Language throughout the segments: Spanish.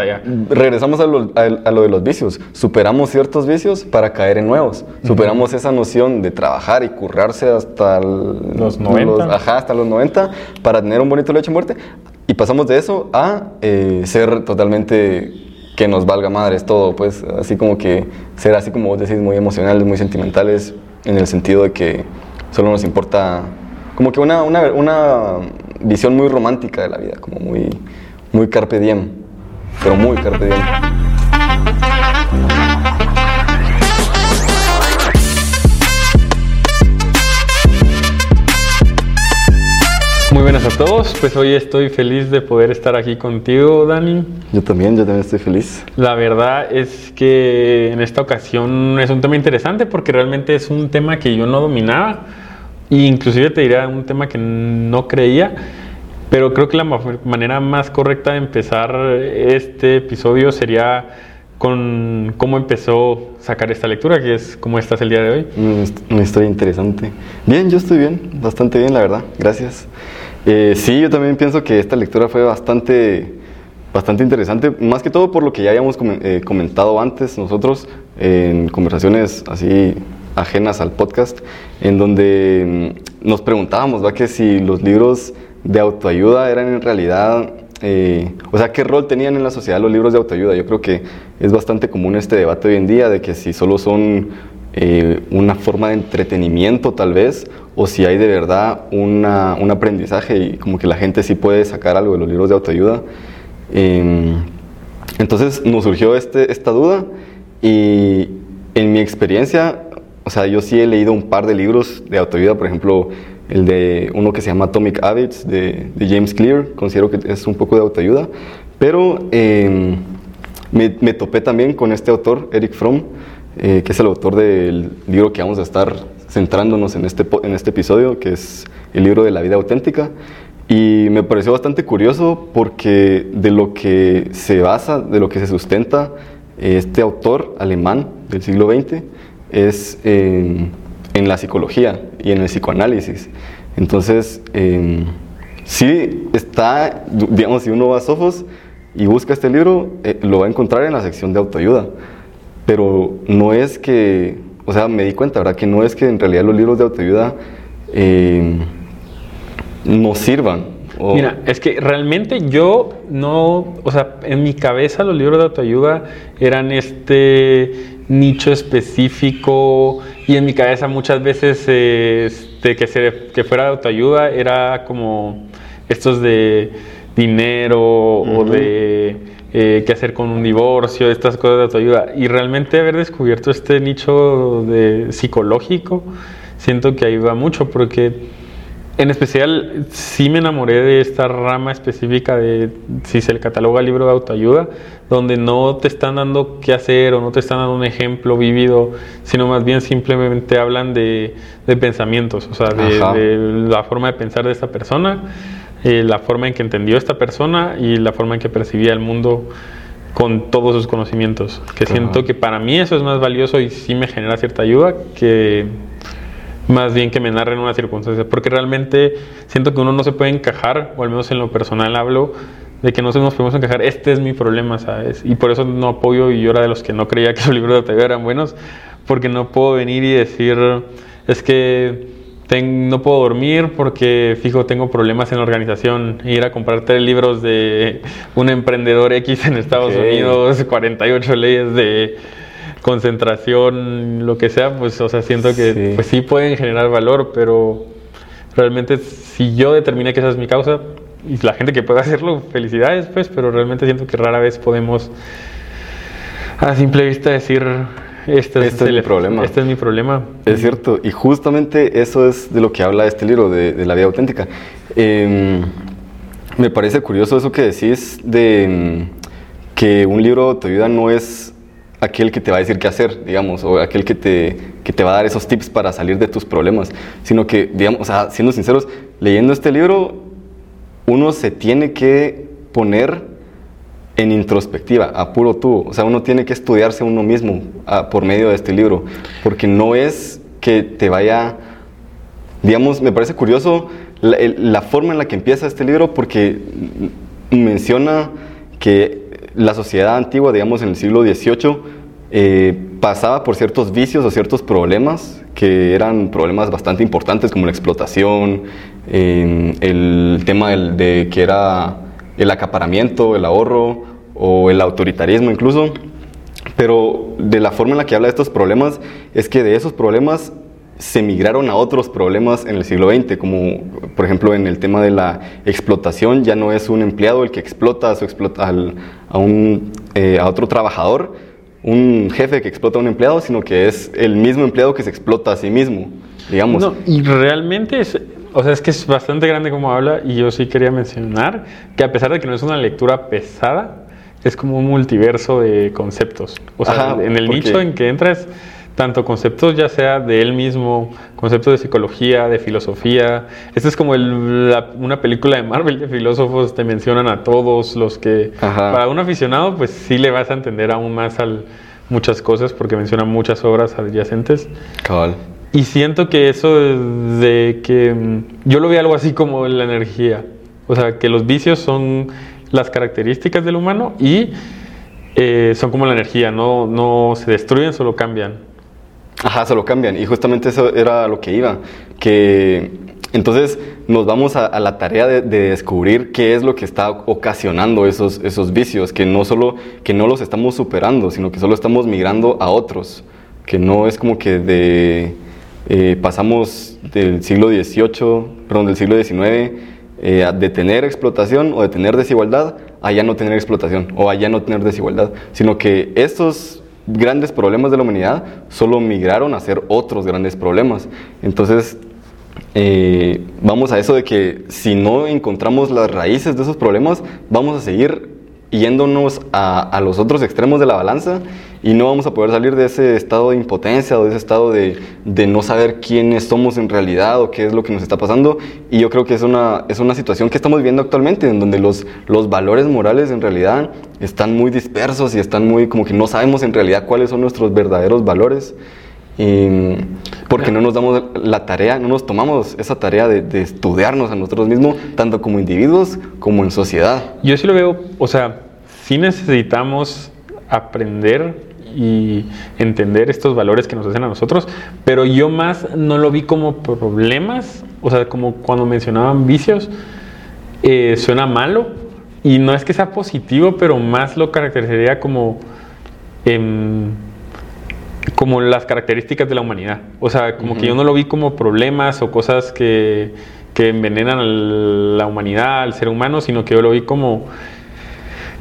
hasta allá. Regresamos a lo, a lo de los vicios. Superamos ciertos vicios para caer en nuevos. Superamos esa noción de trabajar y currarse hasta el- Los 90. ajá, hasta los 90 para tener un bonito lecho muerte. Y pasamos de eso a eh, ser totalmente que nos valga madres todo, pues así como que ser así como vos decís, muy emocionales, muy sentimentales, en el sentido de que solo nos importa como que una, una, una visión muy romántica de la vida, como muy, muy carpe diem, pero muy carpe diem. Muy buenas a todos, pues hoy estoy feliz de poder estar aquí contigo, Dani. Yo también, yo también estoy feliz. La verdad es que en esta ocasión es un tema interesante porque realmente es un tema que yo no dominaba e inclusive te diría un tema que no creía, pero creo que la ma- manera más correcta de empezar este episodio sería con cómo empezó a sacar esta lectura, que es cómo estás el día de hoy. Hist- Una historia interesante. Bien, yo estoy bien, bastante bien, la verdad. Gracias. Eh, sí, yo también pienso que esta lectura fue bastante, bastante interesante, más que todo por lo que ya habíamos eh, comentado antes nosotros en conversaciones así ajenas al podcast, en donde mm, nos preguntábamos, ¿va? Que si los libros de autoayuda eran en realidad eh, o sea, ¿qué rol tenían en la sociedad los libros de autoayuda? Yo creo que es bastante común este debate hoy en día de que si solo son eh, una forma de entretenimiento tal vez, o si hay de verdad una- un aprendizaje y como que la gente sí puede sacar algo de los libros de autoayuda. Eh, entonces nos surgió este, esta duda y en mi experiencia, o sea, yo sí he leído un par de libros de autoayuda, por ejemplo, el de uno que se llama Atomic Habits de, James Clear, considero que es un poco de autoayuda, pero eh, me, topé también con este autor, Eric Fromm, eh, que es el autor del libro que vamos a estar centrándonos en este, en este episodio, que es el libro de la vida auténtica. Y me pareció bastante curioso porque de lo que se basa, de lo que se sustenta este autor alemán del siglo XX es en, en la psicología y en el psicoanálisis. Entonces, eh, sí está, digamos, si uno va a Sofos y busca este libro, eh, lo va a encontrar en la sección de autoayuda. Pero no es que, o sea, me di cuenta, ¿verdad? Que no es que en realidad los libros de autoayuda eh, nos sirvan. o- Mira, es que realmente yo no, o sea, en mi cabeza los libros de autoayuda eran este nicho específico y en mi cabeza muchas veces eh, este, que, se, que fuera de autoayuda era como estos de dinero o de eh, qué hacer con un divorcio, estas cosas de autoayuda. Y realmente haber descubierto este nicho de psicológico, siento que ayuda mucho porque en especial, sí me enamoré de esta rama específica de si se le cataloga libro de autoayuda, donde no te están dando qué hacer o no te están dando un ejemplo vívido, sino más bien simplemente hablan de, de pensamientos, o sea, de, la forma de pensar de esta persona, eh, la forma en que entendió esta persona y la forma en que percibía el mundo con todos sus conocimientos. Que siento que para mí eso es más valioso y sí me genera cierta ayuda que más bien que me narren una circunstancia, porque realmente siento que uno no se puede encajar, o al menos en lo personal hablo, de que no nos podemos encajar, este es mi problema, ¿sabes? Y por eso no apoyo, y yo era de los que no creía que los libros de autoayuda eran buenos, porque no puedo venir y decir, es que ten- no puedo dormir porque, fijo, tengo problemas en la organización, e ir a comprar tres libros de un emprendedor X en Estados Ok. Unidos, 48 leyes de concentración, lo que sea, pues, o sea, siento que Sí. pues sí pueden generar valor, pero realmente si yo determiné que esa es mi causa y la gente que pueda hacerlo, felicidades, pues, pero realmente siento que rara vez podemos a simple vista decir este, Este es mi problema". Este es mi problema. Es cierto, y justamente eso es de lo que habla este libro, de, de la vida auténtica. Eh, me parece curioso eso que decís de mm, que un libro de autoayuda no es aquel que te va a decir qué hacer, digamos, o aquel que te, que te va a dar esos tips para salir de tus problemas, sino que, digamos, o sea, siendo sinceros, leyendo este libro, uno se tiene que poner en introspectiva, a puro tubo. O sea, uno tiene que estudiarse uno mismo por medio de este libro, porque no es que te vaya, digamos, me parece curioso la forma en la que empieza este libro, porque menciona que la sociedad antigua, digamos en el siglo XVIII, eh, pasaba por ciertos vicios o ciertos problemas que eran problemas bastante importantes como la explotación, eh, el tema de que era el acaparamiento, el ahorro o el autoritarismo incluso. Pero de la forma en la que habla de estos problemas es que de esos problemas se migraron a otros problemas en el siglo XX, como por ejemplo en el tema de la explotación, ya no es un empleado el que explota a, su explota a, un, eh, a otro trabajador, un jefe que explota a un empleado, sino que es el mismo empleado que se explota a sí mismo, digamos. No, y realmente es, o sea, es que es bastante grande como habla y yo sí quería mencionar que a pesar de que no es una lectura pesada, es como un multiverso de conceptos. O sea, en el nicho en que entras tanto conceptos ya sea de él mismo, conceptos de psicología, de filosofía. Esta es como una película de Marvel de filósofos, te mencionan a todos los que... Para un aficionado, pues sí le vas a entender aún más al, muchas cosas porque menciona muchas obras adyacentes. Cabal. Y siento que eso de que... Yo lo veo algo así como la energía. O sea, que los vicios son las características del humano y... Eh, son como la energía, no, no se destruyen, solo cambian. Ajá, se lo cambian. Y justamente eso era lo que iba. Que entonces nos vamos a, la tarea de, descubrir qué es lo que está ocasionando esos, esos vicios, que no solo que no los estamos superando, sino que solo estamos migrando a otros, que no es como que de eh, pasamos del siglo XVIII, perdón, del siglo XIX, eh, de tener explotación o de tener desigualdad a ya no tener explotación o a ya no tener desigualdad, sino que estos grandes problemas de la humanidad solo migraron a ser otros grandes problemas. Entonces, eh, vamos a eso de que si no encontramos las raíces de esos problemas, vamos a seguir yéndonos a, los otros extremos de la balanza y no vamos a poder salir de ese estado de impotencia o de ese estado de, no saber quiénes somos en realidad o qué es lo que nos está pasando. Y yo creo que es una, es una situación que estamos viviendo actualmente, en donde los, los valores morales en realidad están muy dispersos y están muy como que no sabemos en realidad cuáles son nuestros verdaderos valores. porque no nos damos la tarea, no nos tomamos esa tarea de, de, estudiarnos a nosotros mismos, tanto como individuos como en sociedad. Yo sí lo veo, o sea, sí necesitamos aprender y entender estos valores que nos hacen a nosotros, pero yo más no lo vi como problemas, o sea, como cuando mencionaban vicios, eh, suena malo, y no es que sea positivo, pero más lo caracterizaría como, em, como las características de la humanidad. O sea, como que yo no lo vi como problemas o cosas que, que envenenan a la humanidad, al ser humano, sino que yo lo vi como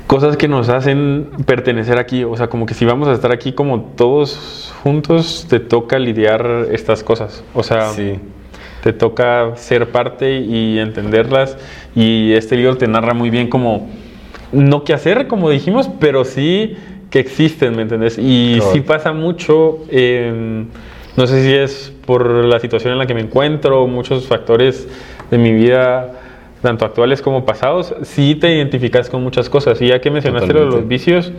cosas que nos hacen pertenecer aquí. O sea, como que si vamos a estar aquí como todos juntos, te toca lidiar estas cosas. O sea, te toca ser parte y entenderlas. Y este libro te narra muy bien como, no qué hacer, como dijimos, pero sí que existen, ¿me entiendes? Y sí pasa mucho, no sé si es por la situación en la que me encuentro, muchos factores de mi vida tanto actuales como pasados, sí te identificas con muchas cosas. Y ya que mencionaste los vicios,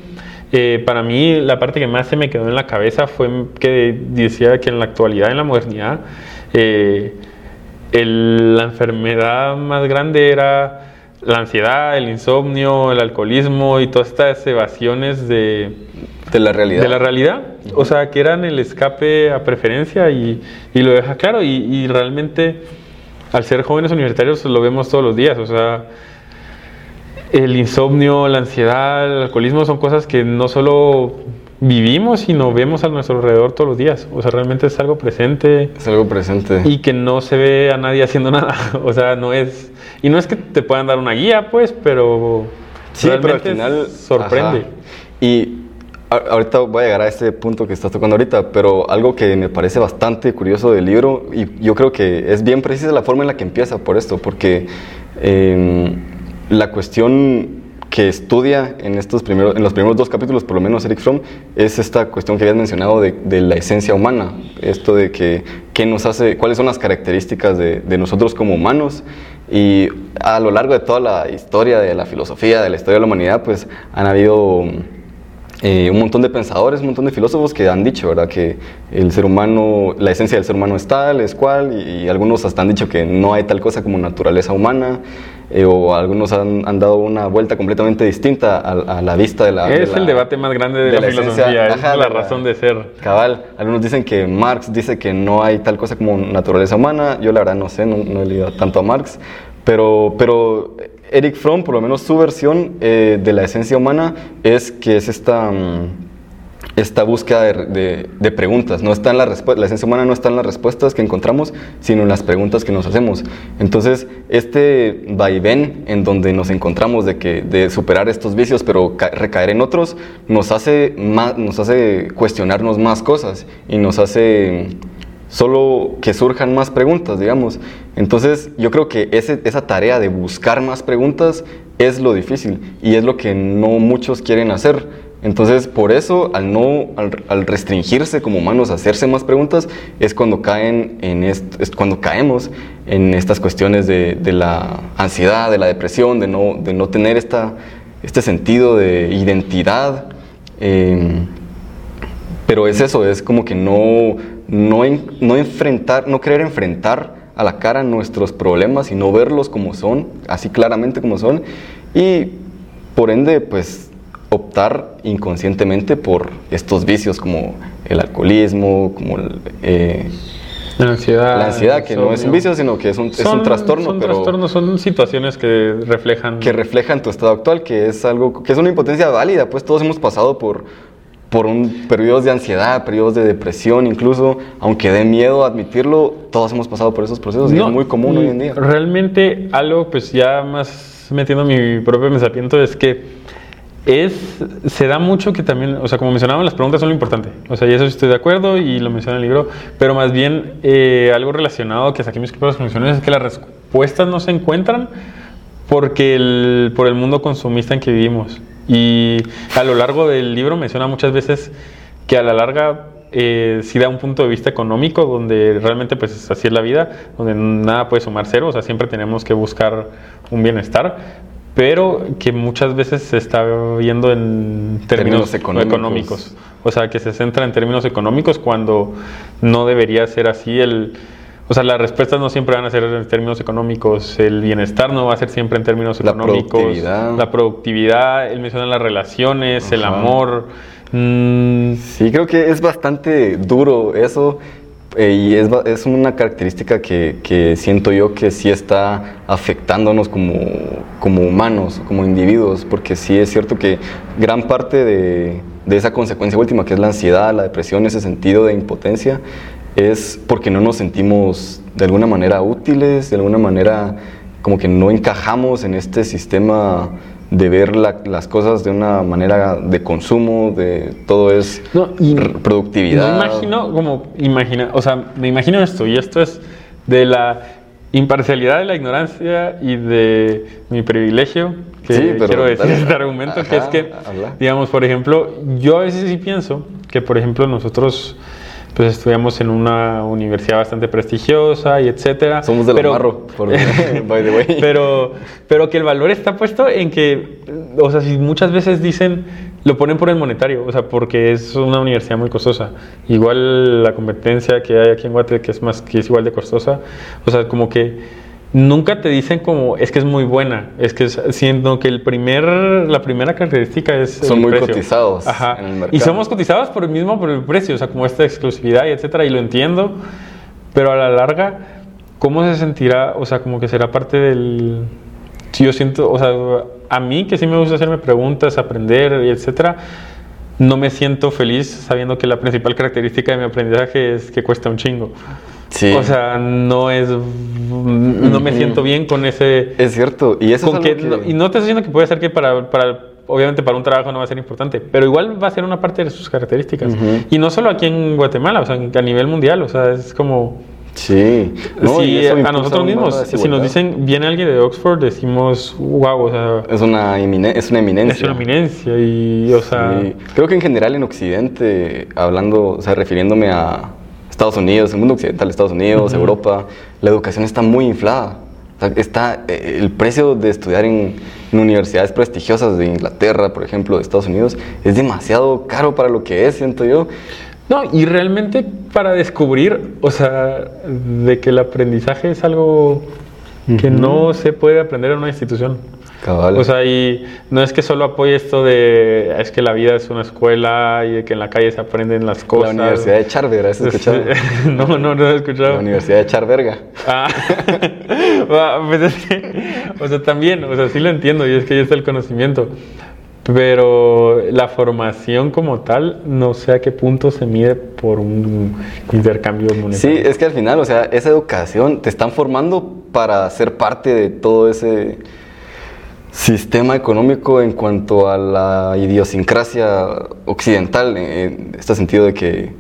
eh, para mí la parte que más se me quedó en la cabeza fue que decía que en la actualidad, en la modernidad, eh, la enfermedad más grande era la ansiedad, el insomnio, el alcoholismo y todas estas evasiones de, de la realidad. De la realidad. O sea, que eran el escape a preferencia y, y lo deja claro. Y, y realmente al ser jóvenes universitarios lo vemos todos los días, o sea, el insomnio, la ansiedad, el alcoholismo son cosas que no solo vivimos, sino vemos a nuestro alrededor todos los días. O sea, realmente es algo presente. Es algo presente. Y que no se ve a nadie haciendo nada. O sea, no es... Y no es que te puedan dar una guía, pues, pero... Sí, pero al final... Sorprende. Y Ahorita voy a llegar a este punto que estás tocando ahorita, pero algo que me parece bastante curioso del libro, y yo creo que es bien precisa la forma en la que empieza por esto, porque em, la cuestión que estudia en, estos primeros, en los primeros dos capítulos, por lo menos Eric Fromm, es esta cuestión que habías mencionado de, la esencia humana, esto de que qué nos hace, cuáles son las características de, de nosotros como humanos, y a lo largo de toda la historia de la filosofía, de la historia de la humanidad, pues han habido eh, un montón de pensadores, un montón de filósofos que han dicho, ¿verdad? Que el ser humano, la esencia del ser humano es tal, es cual, y, algunos hasta han dicho que no hay tal cosa como naturaleza humana. eh, o algunos han, han, dado una vuelta completamente distinta a, la vista de la... Es el debate más grande de, la, filosofía, es la, razón de ser. Cabal, algunos dicen que Marx dice que no hay tal cosa como naturaleza humana, yo la verdad no sé, no, he leído tanto a Marx, pero, pero Eric Fromm, por lo menos su versión eh, de la esencia humana es que es esta... Mm, esta búsqueda de, preguntas. No está en la, la esencia humana no está en las respuestas que encontramos, sino en las preguntas que nos hacemos. Entonces, este vaivén en donde nos encontramos de, que, de superar estos vicios, pero recaer en otros, nos hace, más, nos hace cuestionarnos más cosas y nos hace solo que surjan más preguntas, digamos. Entonces, yo creo que ese, esa tarea de buscar más preguntas es lo difícil y es lo que no muchos quieren hacer entonces, por eso, al, no, al, restringirse como humanos a hacerse más preguntas, es cuando, caen en es cuando caemos en estas cuestiones de, la ansiedad, de la depresión, de no, de no tener esta, este sentido de identidad. Em, pero es eso, es como que no, no, no, enfrentar, no querer enfrentar a la cara nuestros problemas y no verlos como son, así claramente como son. Y por ende, pues optar inconscientemente por estos vicios como el alcoholismo, como eh, la ansiedad. La ansiedad, que no es un vicio, sino que es un, es un trastorno. Son pero trastornos, son situaciones que reflejan... Que reflejan tu estado actual, que es algo, que es una impotencia válida, pues todos hemos pasado por, por un periodos de ansiedad, periodos de depresión, incluso, aunque dé miedo admitirlo, todos hemos pasado por esos procesos y es muy común hoy en día. Realmente algo, pues ya más metiendo mi propio pensamiento, es que es, se da mucho que también, o sea, como mencionaban, las preguntas son lo importante. O sea, y eso estoy de acuerdo y lo menciona en el libro, pero más bien eh, algo relacionado que saqué mis propias conclusiones es que las respuestas no se encuentran porque el, por el mundo consumista en que vivimos. Y a lo largo del libro menciona muchas veces que a la larga eh, sí da un punto de vista económico donde realmente pues así es la vida, donde nada puede sumar cero, o sea, siempre tenemos que buscar un bienestar, pero que muchas veces se está viendo en términos, económicos. O sea, que se centra en términos económicos cuando no debería ser así. El, o sea, las respuestas no siempre van a ser en términos económicos, el bienestar no va a ser siempre en términos económicos. La productividad. La productividad, él menciona las relaciones, el amor. Mm. Sí, creo que es bastante duro eso eh, y es, es, una característica que, que, siento yo que sí está afectándonos como, como, humanos, como individuos, porque sí es cierto que gran parte de, de, esa consecuencia última, que es la ansiedad, la depresión, ese sentido de impotencia, es porque no nos sentimos de alguna manera útiles, de alguna manera como que no encajamos en este sistema de ver las cosas de una manera de consumo, de todo es productividad. Me imagino como, imagina, o sea, me imagino esto, y esto es de la imparcialidad de la ignorancia y de mi privilegio, que quiero decir este argumento, que es que, digamos, por ejemplo, yo a veces sí pienso que, por ejemplo, nosotros pues estudiamos en una universidad bastante prestigiosa y etcétera. Somos de pero, Marro, por, by the way. Pero, pero que el valor está puesto en que, o sea, si muchas veces dicen, lo ponen por el monetario, o sea, porque es una universidad muy costosa. Igual la competencia que hay aquí en Guatemala, que es más, que es igual de costosa, o sea, como que nunca te dicen como es que es muy buena, es que siendo que el primer, la primera característica es son muy cotizados en el mercado. y somos cotizados por el mismo por el precio, o sea como esta exclusividad y etcétera y lo entiendo, pero a la larga cómo se sentirá, o sea como que será parte del si yo siento, o sea a mí que sí me gusta hacerme preguntas, aprender y etcétera no me siento feliz sabiendo que la principal característica de mi aprendizaje es que cuesta un chingo. O sea, no es. No me siento bien con ese. Es cierto. Y eso es que, y no te estoy diciendo que puede ser que para, para. Obviamente para un trabajo no va a ser importante, pero igual va a ser una parte de sus características. Y no solo aquí en Guatemala, o sea, a nivel mundial, o sea, es como. Sí. a nosotros mismos, si nos dicen, viene alguien de Oxford, decimos, wow, o sea... Es una, es una eminencia. Es una eminencia y, o sea... Creo que en general en Occidente, hablando, o sea, refiriéndome a, Estados Unidos, el mundo occidental, Estados Unidos, Europa, la educación está muy inflada. está eh, el precio de estudiar en, universidades prestigiosas de Inglaterra, por ejemplo, de Estados Unidos, es demasiado caro para lo que es, siento yo. No, y realmente para descubrir, o sea, de que el aprendizaje es algo que no se puede aprender en una institución. Cabal. O sea, y no es que solo apoye esto de es que la vida es una escuela y de que en la calle se aprenden las cosas. la Universidad de Charver, ¿has escuchado? no, no, no he escuchado. La Universidad de Charverga. Ah, pues es que, o sea, también, o sea, sí lo entiendo y es que ahí está el conocimiento. Pero la formación como tal, no sé a qué punto se mide por un intercambio monetario. Sí, es que al final, o sea, esa educación te están formando para ser parte de todo ese sistema económico en cuanto a la idiosincrasia occidental, en este sentido de que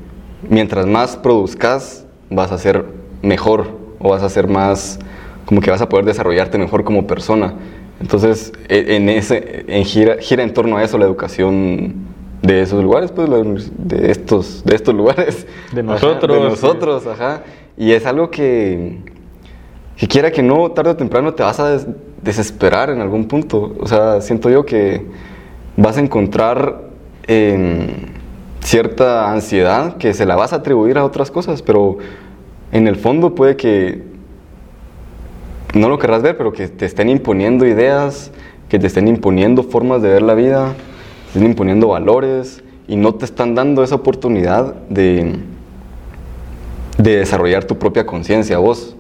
mientras más produzcas, vas a ser mejor o vas a ser más, como que vas a poder desarrollarte mejor como persona. Entonces, e- en ese, en gira, gira en torno a eso la educación de esos lugares, pues, de estos, de estos lugares. De Ajá, nosotros, de nosotros, ajá. Y es algo que, que quiera que no, tarde o temprano te vas a desesperar en algún punto. O sea, siento yo que vas a encontrar em, cierta ansiedad que se la vas a atribuir a otras cosas, pero en el fondo puede que no lo querrás ver, pero que te estén imponiendo ideas, que te estén imponiendo formas de ver la vida, te estén imponiendo valores y no te están dando esa oportunidad de, de desarrollar tu propia conciencia vos.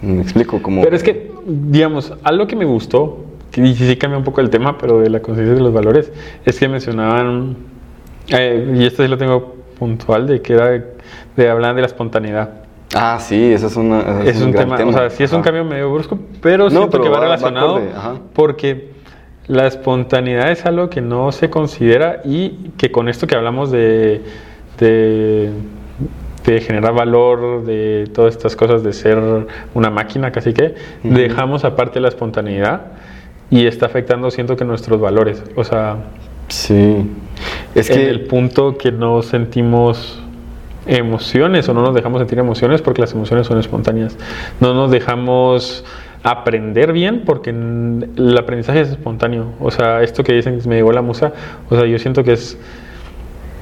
Me explico, como... Pero es que, digamos, algo que me gustó, y sí cambia un poco el tema, pero de la conciencia de los valores, es que mencionaban, eh, y esto sí lo tengo puntual, de que era, de hablar de la espontaneidad. Ah, sí, eso es, una, ese Es, un, gran tema, o sea, sí es un cambio medio brusco, pero No, siento pero que va, relacionado porque la espontaneidad es algo que no se considera y que con esto que hablamos de, de, de generar valor, de todas estas cosas de ser una máquina casi que, dejamos aparte la espontaneidad y está afectando, siento que nuestros valores, o sea, Sí. Es que... el punto que no sentimos emociones o no nos dejamos sentir emociones porque las emociones son espontáneas. No nos dejamos aprender bien porque el aprendizaje es espontáneo. O sea, esto que dicen me llegó la musa, o sea, yo siento que es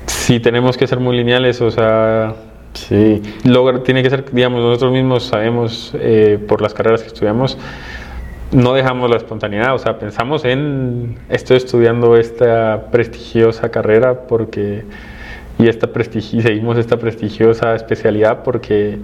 si tenemos que ser muy lineales, o sea, Sí. logra- tiene que ser, digamos, nosotros mismos sabemos eh, por las carreras que estudiamos, no dejamos la espontaneidad, o sea, pensamos en estoy estudiando esta prestigiosa carrera porque y esta prestigi seguimos esta prestigiosa especialidad porque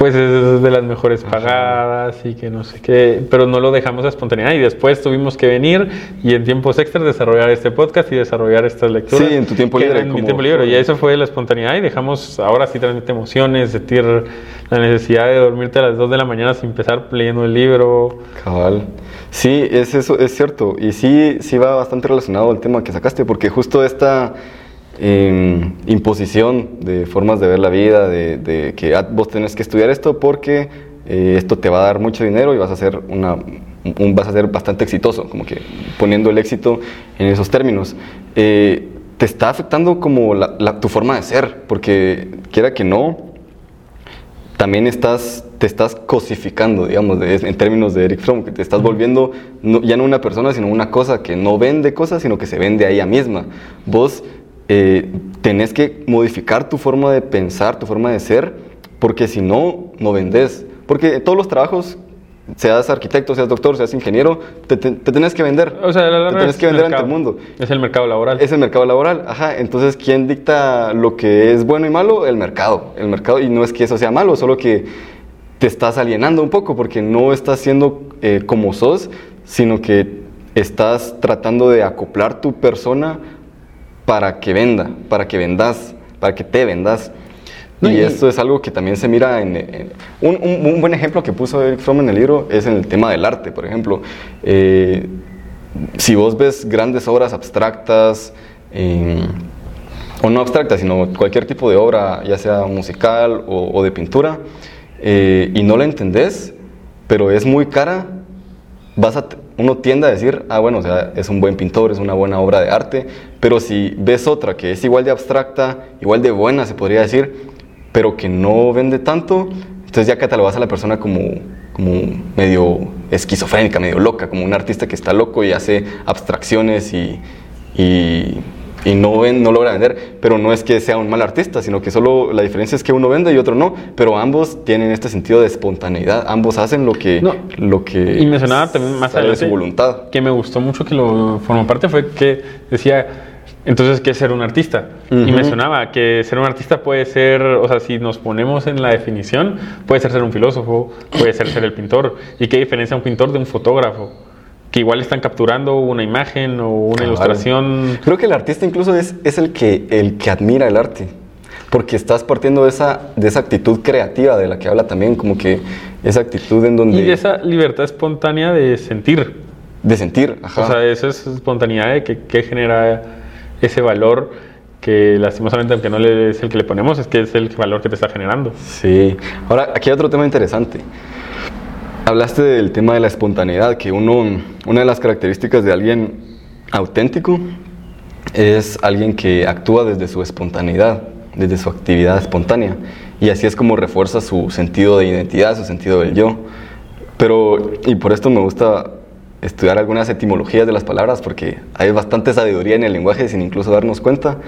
pues es de las mejores pagadas y que no sé qué, pero no lo dejamos a espontaneidad y después tuvimos que venir y en tiempos extras desarrollar este podcast y desarrollar estas lecturas. Sí, en tu tiempo libre, En mi tiempo libre y eso fue la espontaneidad y dejamos, ahora sí transmite emociones, sentir la necesidad de dormirte a las 2 de la mañana sin empezar leyendo el libro. Cabal. Sí, es eso, es cierto. Y sí, sí va bastante relacionado al tema que sacaste, porque justo esta eh, imposición de formas de ver la vida, de, de que ah, vos tenés que estudiar esto porque eh, esto te va a dar mucho dinero y vas a ser una un- vas a ser bastante exitoso, como que poniendo el éxito en esos términos. Eh, te está afectando como la- la- tu forma de ser, porque quiera que no, también estás, te estás cosificando, digamos, de- en términos de Eric Fromm, que te estás volviendo no- ya no una persona, sino una cosa que no vende cosas, sino que se vende a ella misma. Vos eh, tenés que modificar tu forma de pensar, tu forma de ser, porque si no, no vendes. Porque todos los trabajos, seas arquitecto, seas doctor, seas ingeniero, te, te- te tenés que vender. O sea, la te tenés que vender ante mercado. el mundo. Es el mercado laboral. Es el mercado laboral, ajá. Entonces, ¿quién dicta lo que es bueno y malo? El mercado. El mercado, y no es que eso sea malo, solo que te estás alienando un poco porque no estás siendo eh, como sos, sino que estás tratando de acoplar tu persona para que venda, para que vendas, para que te vendas. No, y, y- esto es algo que también se mira en... en- un, un- un buen ejemplo que puso Eric Fromm en el libro es en el tema del arte, por ejemplo. Eh, si vos ves grandes obras abstractas, eh, o no abstractas, sino cualquier tipo de obra, ya sea musical o, o de pintura, eh, y no la entendés, pero es muy cara, vas a, uno tiende a decir, ah, bueno, o sea, es un buen pintor, es una buena obra de arte, pero si ves otra que es igual de abstracta, igual de buena, se podría decir, pero que no vende tanto, entonces ya catalogas a la persona como, como medio esquizofrénica, medio loca, como un artista que está loco y hace abstracciones y, y y no, ven, no logra vender, pero no es que sea un mal artista, sino que solo la diferencia es que uno vende y otro no, pero ambos tienen este sentido de espontaneidad, ambos hacen lo que, lo que y mencionaba también más de su voluntad. Que me gustó mucho que lo formó parte fue que decía, entonces, ¿qué es ser un artista? Y mencionaba que ser un artista puede ser, o sea, si nos ponemos en la definición, puede ser ser un filósofo, puede ser ser el pintor. ¿Y qué diferencia un pintor de un fotógrafo? Que igual están capturando una imagen o una ilustración. Creo que el artista incluso es, es el, que, el que admira el arte, porque estás partiendo de esa, de esa actitud creativa de la que habla también, como que esa actitud en donde... Y de esa libertad espontánea de sentir. De sentir, ajá. O sea, esa es espontaneidad de que, que genera ese valor que lastimosamente, aunque no es el que le ponemos, es que es el valor que te está generando. Sí. Ahora, aquí hay otro tema interesante. Hablaste del tema de la espontaneidad, que uno, una de las características de alguien auténtico es alguien que actúa desde su espontaneidad, desde su actividad espontánea. Y así es como refuerza su sentido de identidad, su sentido del yo. Pero, y por esto me gusta estudiar algunas etimologías de las palabras, porque hay bastante sabiduría en el lenguaje sin incluso darnos cuenta.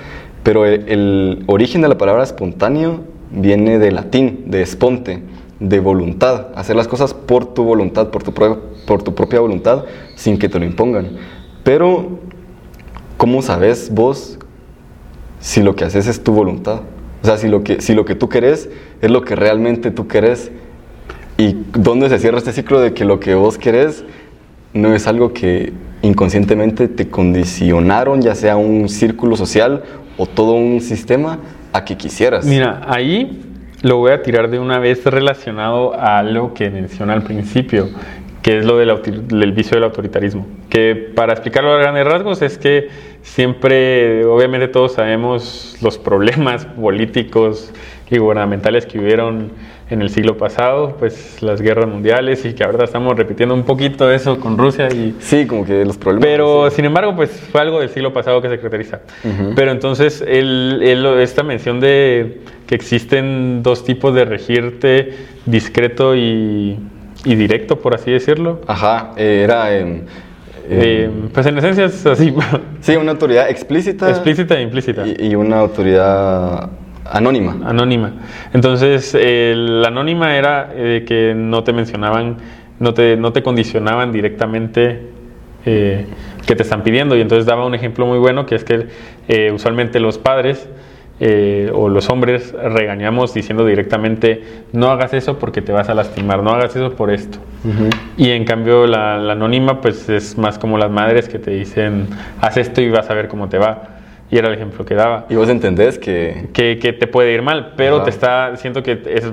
Pero el, el origen de la palabra espontáneo viene del latín, de esponte de voluntad, hacer las cosas por tu voluntad, por tu, por tu propia voluntad, sin que te lo impongan. Pero, ¿cómo sabes vos si lo que haces es tu voluntad? O sea, si lo que, si lo que tú querés es lo que realmente tú querés. ¿Y dónde se cierra este ciclo de que lo que vos querés no es algo que inconscientemente te condicionaron, ya sea un círculo social o todo un sistema, a que quisieras? Mira, ahí lo voy a tirar de una vez relacionado a algo que menciona al principio, que es lo del, vicio del autoritarismo. Que para explicarlo a grandes rasgos es que siempre, obviamente todos sabemos los problemas políticos y gubernamentales que hubieron en el siglo pasado, pues las guerras mundiales y que ahora estamos repitiendo un poquito eso con Rusia y sí, como que los problemas. Pero sin embargo, pues fue algo del siglo pasado que se caracteriza. Pero entonces esta mención de que existen dos tipos de regirte, discreto y, directo, por así decirlo. Ajá, eh, era eh, pues en esencia es así. Sí, una autoridad explícita. Explícita e implícita. y una autoridad Anónima. Anónima. Entonces, la anónima era eh, que no te mencionaban, no te, no te condicionaban directamente eh, que te están pidiendo. Y entonces daba un ejemplo muy bueno, que es que eh, usualmente los padres o los hombres regañamos diciendo directamente, no hagas eso porque te vas a lastimar, no hagas eso por esto. Y en cambio la, la anónima pues es más como las madres que te dicen, haz esto y vas a ver cómo te va. Y era el ejemplo que daba. Y vos entendés que... Que, que te puede ir mal, pero te está... Siento que, es,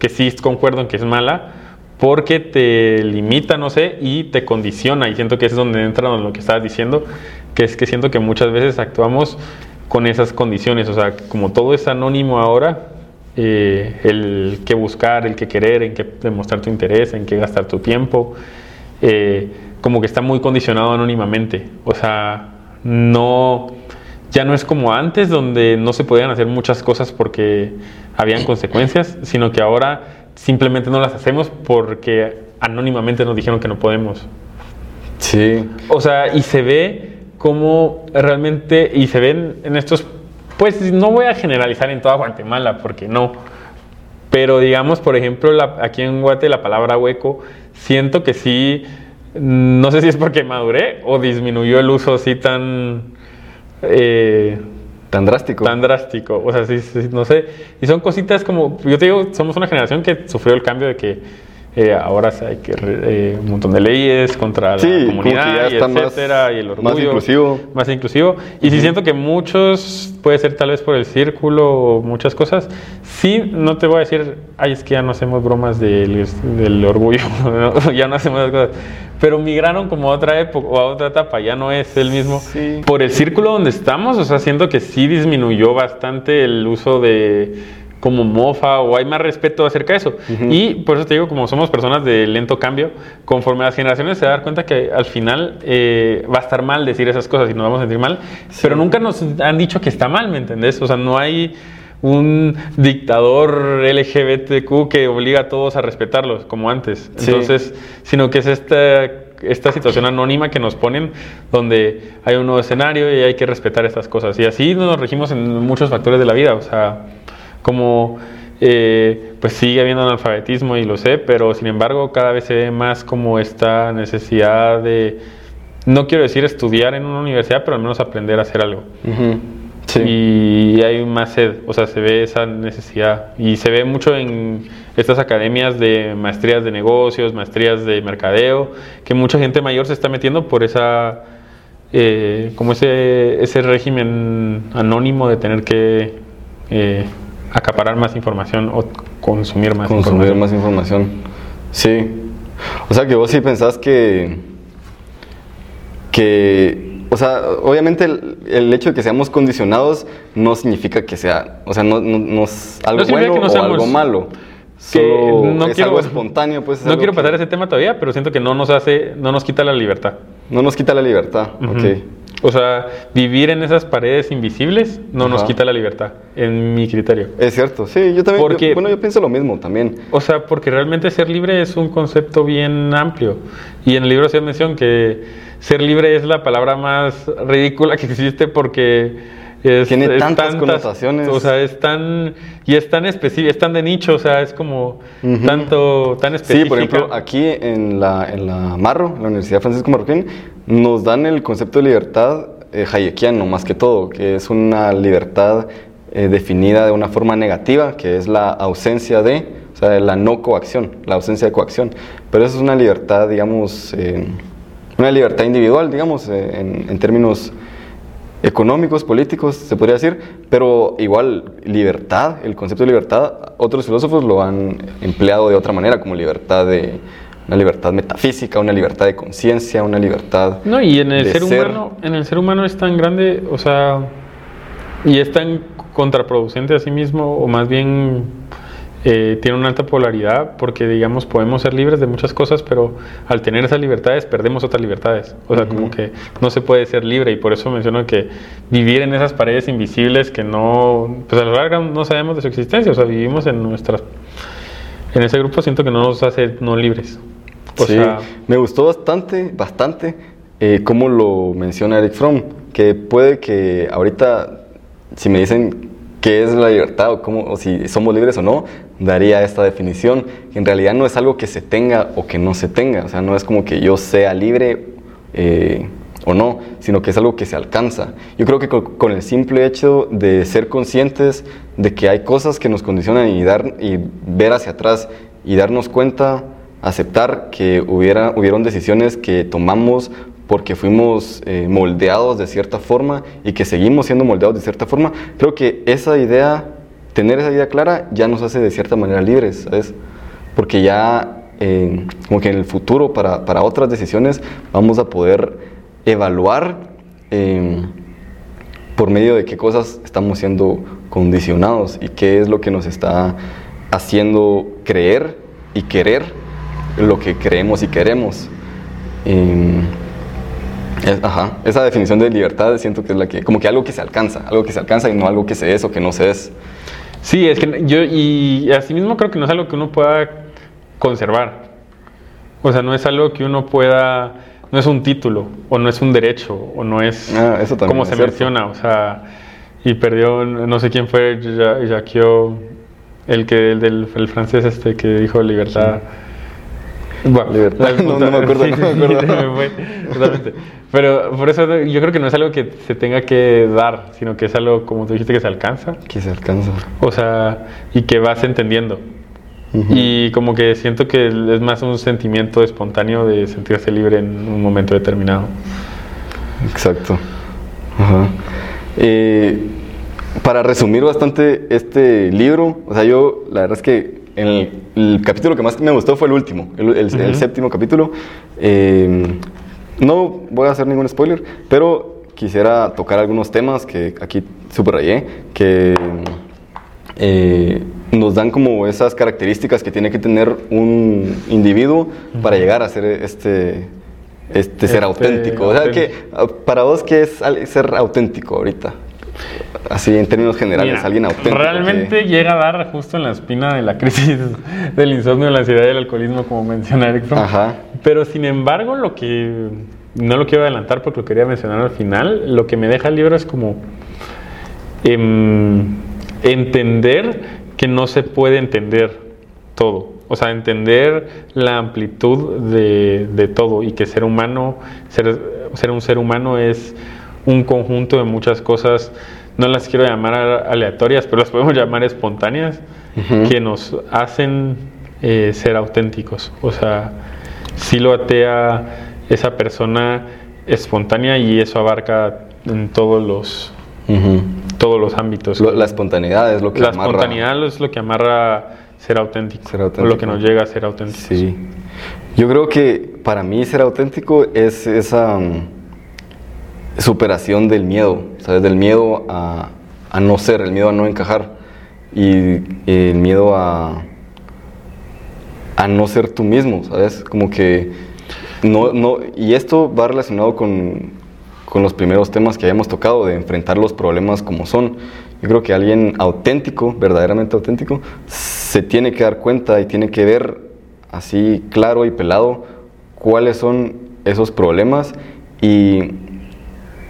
que sí concuerdo en que es mala porque te limita, no sé, y te condiciona. Y siento que es donde entra lo que estabas diciendo, que es que siento que muchas veces actuamos con esas condiciones. O sea, como todo es anónimo ahora, eh, el que buscar, el que querer, en qué demostrar tu interés, en qué gastar tu tiempo, eh, como que está muy condicionado anónimamente. O sea, no ya no es como antes, donde no se podían hacer muchas cosas porque habían consecuencias, sino que ahora simplemente no las hacemos porque anónimamente nos dijeron que no podemos. Sí. O sea, y se ve como realmente, y se ven en estos, pues no voy a generalizar en toda Guatemala, porque no. Pero digamos, por ejemplo, aquí en Guate la palabra hueco, siento que sí, no sé si es porque maduré o disminuyó el uso así tan eh, tan drástico. Tan drástico. O sea, sí, no sé. Y son cositas como, yo te digo, somos una generación que sufrió el cambio de que eh, ahora hay que eh, un montón de leyes contra la comunidad, y etcétera, y el orgullo. Más inclusivo. Más inclusivo. Y sí siento que muchos, puede ser tal vez por el círculo o muchas cosas, sí, no te voy a decir, ay, es que ya no hacemos bromas del, del orgullo, ya no hacemos esas cosas. Pero migraron como a otra época o a otra etapa, ya no es el mismo. Por el círculo donde estamos, o sea, siento que sí disminuyó bastante el uso de como mofa o hay más respeto acerca de eso. Y por eso te digo, como somos personas de lento cambio, conforme las generaciones se dan cuenta que al final eh, va a estar mal decir esas cosas y nos vamos a sentir mal, pero nunca nos han dicho que está mal, ¿me entendés? O sea, no hay un dictador LGBTQ que obliga a todos a respetarlos como antes. Entonces, sino que es esta esta situación anónima que nos ponen, donde hay un nuevo escenario y hay que respetar estas cosas. Y así nos regimos en muchos factores de la vida, o sea, como eh, pues sigue habiendo analfabetismo y lo sé, pero sin embargo cada vez se ve más como esta necesidad de, no quiero decir estudiar en una universidad, pero al menos aprender a hacer algo. Y hay más sed, o sea, se ve esa necesidad. Y se ve mucho en estas academias de maestrías de negocios, maestrías de mercadeo, que mucha gente mayor se está metiendo por esa, eh, como ese, ese régimen anónimo de tener que eh, acaparar más información o consumir más consumir más información. Sí. O sea, que vos sí pensás que, que o sea, obviamente el, hecho de que seamos condicionados no significa que sea, o sea, no, no, es algo bueno o algo malo. No es quiero, algo espontáneo, pues. no quiero pasar ese tema todavía, pero siento que no nos hace, no nos quita la libertad. No nos quita la libertad, ok. O sea, vivir en esas paredes invisibles no nos quita la libertad, en mi criterio. Es cierto, sí, yo también. Porque, bueno, yo pienso lo mismo también. O sea, porque realmente ser libre es un concepto bien amplio. Y en el libro se mención que ser libre es la palabra más ridícula que existe porque es, tiene tantas, connotaciones. O sea, es tan y es tan específico, es tan de nicho, o sea, es como tanto tan específico. Sí, por ejemplo, aquí en la en la Marro, la Universidad Francisco Marroquín, nos dan el concepto de libertad eh, hayekiano más que todo, que es una libertad eh, definida de una forma negativa, que es la ausencia de, o sea, la no coacción, la ausencia de coacción. Pero eso es una libertad, digamos, eh, una libertad individual, digamos, eh, en, términos económicos, políticos, se podría decir, pero igual libertad, el concepto de libertad, otros filósofos lo han empleado de otra manera, como libertad de una libertad metafísica, una libertad de conciencia, una libertad. No, y en el ser, humano, en el ser humano es tan grande, o sea, y es tan contraproducente a sí mismo, o más bien eh, tiene una alta polaridad porque, digamos, podemos ser libres de muchas cosas, pero al tener esas libertades perdemos otras libertades. O sea, como que no se puede ser libre y por eso menciono que vivir en esas paredes invisibles que no, pues a lo largo no sabemos de su existencia, o sea, vivimos en nuestras... En ese grupo siento que no nos hace no libres. sí, me gustó bastante, bastante eh, cómo lo menciona Eric Fromm, que puede que ahorita, si me dicen qué es la libertad o, cómo, o si somos libres o no, daría esta definición. En realidad no es algo que se tenga o que no se tenga, o sea, no es como que yo sea libre eh, o no, sino que es algo que se alcanza. Yo creo que con, el simple hecho de ser conscientes de que hay cosas que nos condicionan y, dar, y ver hacia atrás y darnos cuenta, aceptar que hubiera, hubieron decisiones que tomamos porque fuimos eh, moldeados de cierta forma y que seguimos siendo moldeados de cierta forma, creo que esa idea, tener esa idea clara, ya nos hace de cierta manera libres, ¿sabes? Porque ya, eh, como que en el futuro, para, para, otras decisiones, vamos a poder evaluar eh, por medio de qué cosas estamos siendo condicionados y qué es lo que nos está haciendo creer y querer lo que creemos y queremos ajá, esa definición de libertad siento que es la que, como que algo que se alcanza, algo que se alcanza y no algo que se es o que no se es. Sí, es que yo, y asimismo creo que no es algo que uno pueda conservar. O sea, no es algo que uno pueda, no es un título, o no es un derecho, o no es ah, como se menciona, o sea, y perdió, no sé quién fue, Jacques, el que, el del el francés este que dijo libertad. Bueno, libertad. no, me acuerdo, sí, no me acuerdo. totalmente. Pero por eso yo creo que no es algo que se tenga que dar, sino que es algo, como tú dijiste, que se alcanza. Que se alcanza. O sea, y que vas entendiendo. Y como que siento que es más un sentimiento espontáneo de sentirse libre en un momento determinado. Exacto. Ajá. Eh, para resumir bastante este libro, o sea, yo la verdad es que el, el capítulo que más me gustó fue el último, el, el, séptimo capítulo. Eh, no voy a hacer ningún spoiler, pero quisiera tocar algunos temas que aquí subrayé, que eh, nos dan como esas características que tiene que tener un individuo para llegar a ser este, este, ser este auténtico. O sea, que para vos, ¿qué es ser auténtico ahorita? Así en términos generales, Mira, alguien auténtico. Realmente llega a dar justo en la espina de la crisis del insomnio, la ansiedad y el alcoholismo, como menciona Eric Fromm. Ajá. Pero sin embargo, lo que no lo quiero adelantar porque lo quería mencionar al final, lo que me deja el libro es como em, entender que no se puede entender todo. O sea, entender la amplitud de, de todo y que ser humano, ser, ser un ser humano es un conjunto de muchas cosas, no las quiero llamar aleatorias, pero las podemos llamar espontáneas, que nos hacen eh, ser auténticos. O sea, sí lo atea esa persona espontánea y eso abarca en todos los, todos los ámbitos. Lo- la espontaneidad es lo que La amarra. espontaneidad es lo que amarra ser auténtico, Ser o lo que nos llega a ser auténticos. Sí. Yo creo que para mí ser auténtico es esa mm, superación del miedo, ¿sabes? Del miedo a, a no ser, el miedo a no encajar y el miedo a, a no ser tú mismo, ¿sabes? Como que no, no, y esto va relacionado con, con los primeros temas que habíamos tocado, de enfrentar los problemas como son. Yo creo que alguien auténtico, verdaderamente auténtico, se tiene que dar cuenta y tiene que ver así claro y pelado cuáles son esos problemas y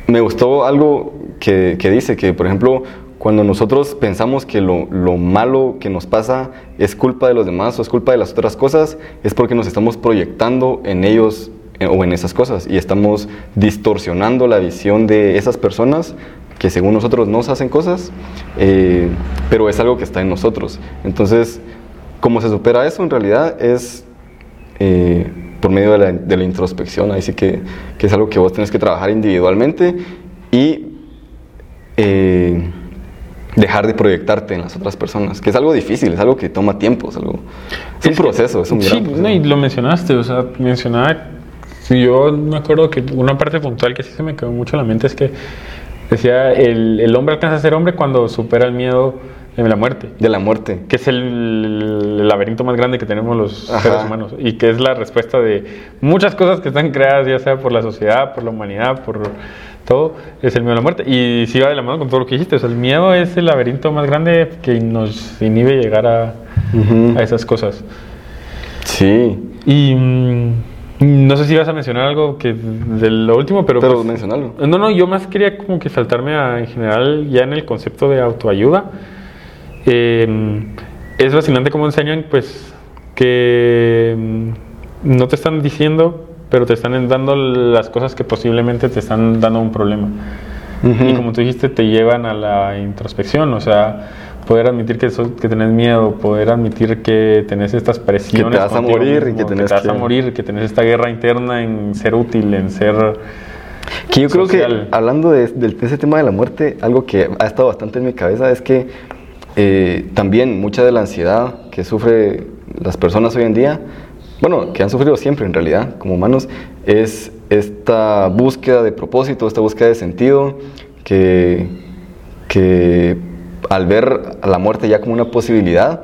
me gustó algo que, que dice que, por ejemplo, cuando nosotros pensamos que lo, lo malo que nos pasa es culpa de los demás o es culpa de las otras cosas, es porque nos estamos proyectando en ellos eh, o en esas cosas y estamos distorsionando la visión de esas personas que según nosotros nos hacen cosas, eh, pero es algo que está en nosotros. Entonces, ¿cómo se supera eso? En realidad es eh, por medio de la, de la introspección, ahí sí que, que es algo que vos tenés que trabajar individualmente y eh, dejar de proyectarte en las otras personas, que es algo difícil, es algo que toma tiempo, es algo... Es un Es que- proceso, es un Sí, gran proceso. no, y lo mencionaste, o sea, mencionaba. Yo me acuerdo que una parte puntual que sí se me quedó mucho en la mente es que decía: el, el hombre alcanza a ser hombre cuando supera el miedo de la muerte. De la muerte. que es el, el laberinto más grande que tenemos los Ajá. seres humanos y que es la respuesta de muchas cosas que están creadas, ya sea por la sociedad, por la humanidad, por todo, es el miedo a la muerte. Y sí va de la mano con todo lo que dijiste, o sea, el miedo es el laberinto más grande que nos inhibe llegar a, a esas cosas. Sí, Y mm, no sé si vas a mencionar algo que de lo último, pero... pero pues, mencionalo. no, no, yo más quería como que saltarme a, en general ya en el concepto de autoayuda. Eh, es fascinante cómo enseñan pues que mm, no te están diciendo, pero te están dando las cosas que posiblemente te están dando un problema. Ujú. Y como tú dijiste, te llevan a la introspección, o sea, poder admitir que, sos- que tenés miedo, poder admitir que tenés estas presiones. Que te vas a morir y mismo, que tenés te vas a que- morir, que tenés esta guerra interna en ser útil, en ser... Que yo creo social. que hablando de- de ese tema de la muerte, algo que ha estado bastante en mi cabeza es que eh, también mucha de la ansiedad que sufre las personas hoy en día, bueno, que han sufrido siempre en realidad como humanos, es esta búsqueda de propósito, esta búsqueda de sentido que, que al ver a la muerte ya como una posibilidad,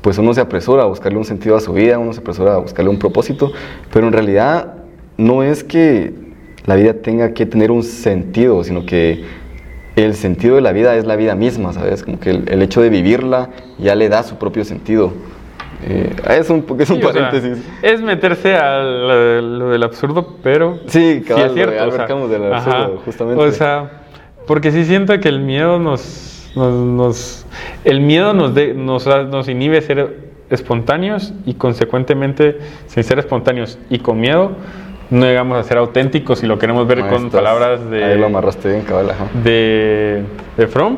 pues uno se apresura a buscarle un sentido a su vida, uno se apresura a buscarle un propósito, pero en realidad no es que la vida tenga que tener un sentido, sino que el sentido de la vida es la vida misma, ¿sabes? Como que el, el hecho de vivirla ya le da su propio sentido. Eh, es un, es un Sí, o sea, paréntesis. es meterse a lo, lo del absurdo, pero Sí, cabal, es lo cierto. de o Albert sea, Camus del absurdo, ajá. justamente. O sea, porque sí siento que el miedo nos, nos, nos- el miedo nos, de- nos, nos inhibe ser espontáneos y consecuentemente sin ser espontáneos y con miedo no llegamos a ser auténticos si lo queremos ver con palabras de Ahí lo amarraste bien, cabal, ajá. de, de Fromm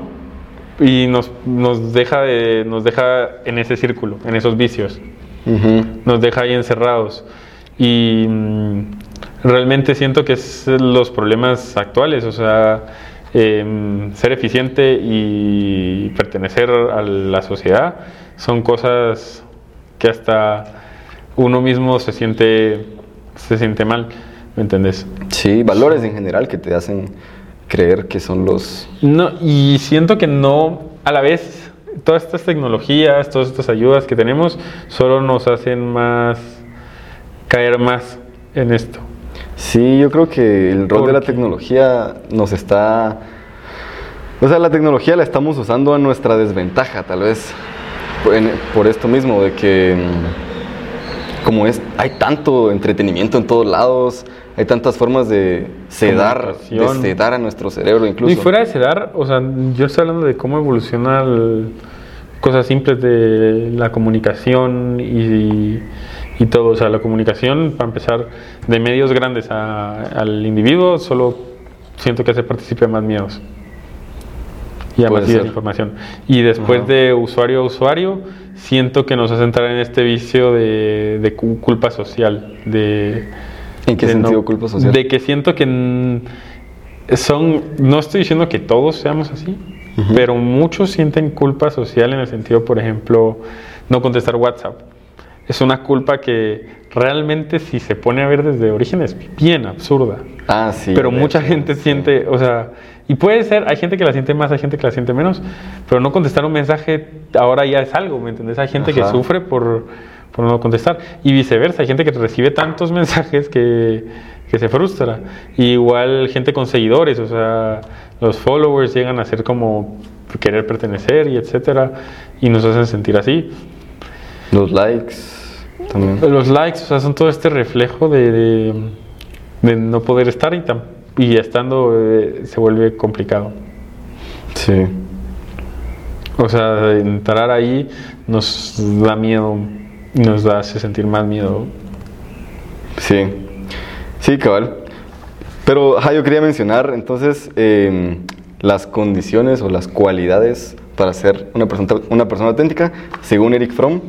y nos, nos, deja de- nos deja en ese círculo, en esos vicios nos deja ahí encerrados. Y mm, realmente siento que es los problemas actuales, o sea, em, ser eficiente y pertenecer a la sociedad son cosas que hasta uno mismo se siente, se siente mal, ¿me entendés? Sí, valores en general que te hacen creer que son los... No, y siento que no, a la vez, todas estas tecnologías, todas estas ayudas que tenemos, solo nos hacen más, caer más en esto. Sí, yo creo que el rol de la tecnología nos está O sea, la tecnología la estamos usando a nuestra desventaja, tal vez, por esto mismo, de que como es, hay tanto entretenimiento en todos lados, hay tantas formas de sedar, de sedar a nuestro cerebro incluso. Y fuera de sedar, o sea, yo estoy hablando de cómo evoluciona cosas simples de la comunicación y, y, todo. O sea, la comunicación, para empezar, de medios grandes al individuo, solo siento que hace participe más miedos y a más información. Y después de usuario a usuario, siento que nos hace entrar en este vicio de, de culpa social, de ¿En qué sentido culpa social? De que siento que son, no estoy diciendo que todos seamos así, pero muchos sienten culpa social en el sentido, por ejemplo, no contestar WhatsApp. Es una culpa que realmente si se pone a ver desde origen es bien absurda. Ah, sí. Pero mucha gente siente, o sea, y puede ser, hay gente que la siente más, hay gente que la siente menos, pero no contestar un mensaje ahora ya es algo, ¿me entiendes? Hay gente que sufre por por no contestar. Y viceversa, hay gente que recibe tantos mensajes que, que se frustra. igual gente con seguidores, o sea, los followers llegan a ser como querer pertenecer y etcétera, y nos hacen sentir así. Los likes también. Los likes, o sea, son todo este reflejo de, de, no poder estar y, y estando eh, se vuelve complicado. Sí. O sea, entrar ahí nos da miedo nos hace sentir más miedo. Sí, sí, cabal. Pero yo quería mencionar entonces em, las condiciones o las cualidades para ser una persona, una persona auténtica, según Eric Fromm,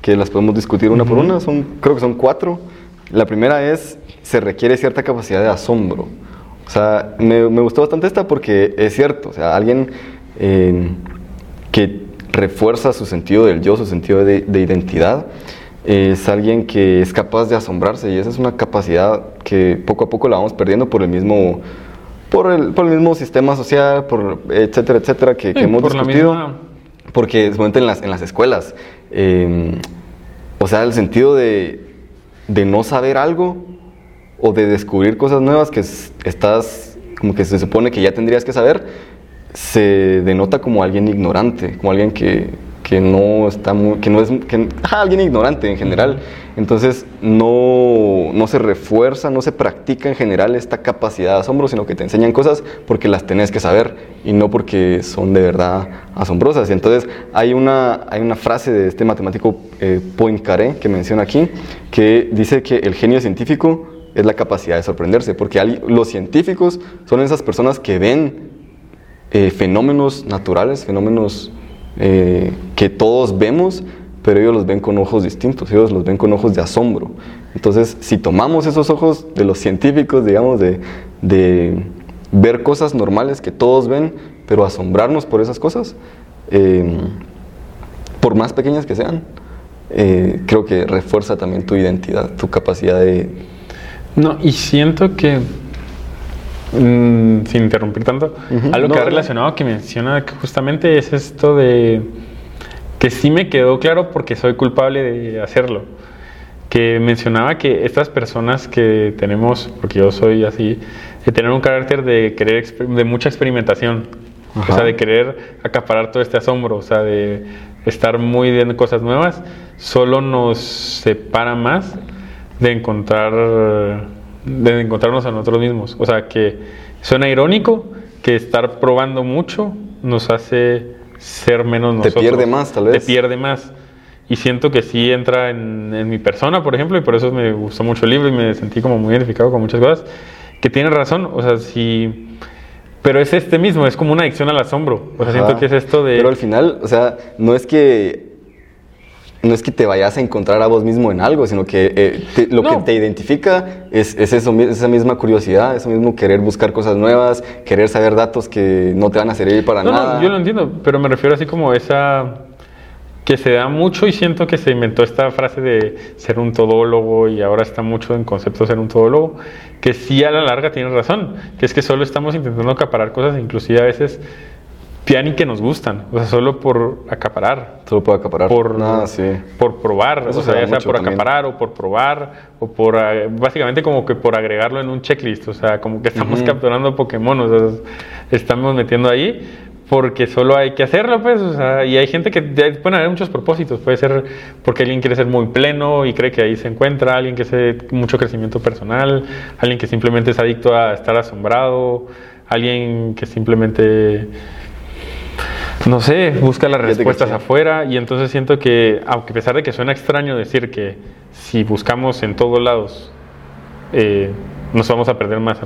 que las podemos discutir una por una, son, creo que son cuatro. La primera es, se requiere cierta capacidad de asombro. O sea, me, me gustó bastante esta porque es cierto, o sea, alguien em, que refuerza su sentido del yo, su sentido de, identidad. Es alguien que es capaz de asombrarse y esa es una capacidad que poco a poco la vamos perdiendo por el mismo, por el, por el mismo sistema social, por etcétera, etcétera, que, hemos discutido. Porque se en las, en las escuelas. Em, o sea, el sentido de, de no saber algo o de descubrir cosas nuevas que estás, como que se supone que ya tendrías que saber, se denota como alguien ignorante, como alguien que, que no está muy, que no es que, alguien ignorante en general. Entonces no, no, se refuerza, no se practica en general esta capacidad de asombro, sino que te enseñan cosas porque las tenés que saber y no porque son de verdad asombrosas. Y entonces hay una, hay una frase de este matemático eh, Poincaré que menciona aquí, que dice que el genio científico es la capacidad de sorprenderse, porque los científicos son esas personas que ven eh, fenómenos naturales, fenómenos eh, que todos vemos, pero ellos los ven con ojos distintos, ellos los ven con ojos de asombro. Entonces, si tomamos esos ojos de los científicos, digamos, de, ver cosas normales que todos ven, pero asombrarnos por esas cosas, eh, por más pequeñas que sean, creo que refuerza también tu identidad, tu capacidad de... No, y siento que Mm, sin interrumpir tanto, algo que ha relacionado que menciona que justamente es esto de que sí me quedó claro porque soy culpable de hacerlo. Que mencionaba que estas personas que tenemos, porque yo soy así, de tener un carácter de querer de mucha experimentación, o sea, de querer acaparar todo este asombro, o sea, de estar muy viendo cosas nuevas, solo nos separa más de encontrar de encontrarnos a nosotros mismos. O sea, que suena irónico que estar probando mucho nos hace ser menos nosotros. Te pierde más, tal vez. Te pierde más. Y siento que sí entra en, mi persona, por ejemplo, y por eso me gustó mucho el libro y me sentí como muy identificado con muchas cosas, que tiene razón, o sea, sí... Pero es este mismo, es como una adicción al asombro. O sea, siento que es esto de... Pero al final, o sea, no es que no es que te vayas a encontrar a vos mismo en algo, sino que eh, lo que te identifica es, es eso, esa misma curiosidad, ese mismo querer buscar cosas nuevas, querer saber datos que no te van a servir para nada. No, yo lo entiendo, pero me refiero así como esa que se da mucho y siento que se inventó esta frase de ser un todólogo y ahora está mucho en concepto de ser un todólogo, que sí a la larga tiene razón, que es que solo estamos intentando acaparar cosas, inclusive a veces ni que nos gustan, o sea, solo por acaparar. Solo por acaparar. Por, ah, sí. por probar, o sea, ya sea por acaparar o por probar, o por, eh, básicamente como que por agregarlo en un checklist, o sea, como que estamos capturando Pokémon, o sea, estamos metiendo ahí, porque solo hay que hacerlo, pues, o sea, y hay gente que pueden haber muchos propósitos, puede ser porque alguien quiere ser muy pleno y cree que ahí se encuentra, alguien que hace mucho crecimiento personal, alguien que simplemente es adicto a estar asombrado, alguien que simplemente no sé, busca las respuestas afuera y entonces siento que, aunque a pesar de que suena extraño decir que si buscamos en todos lados, eh, nos vamos a perder más.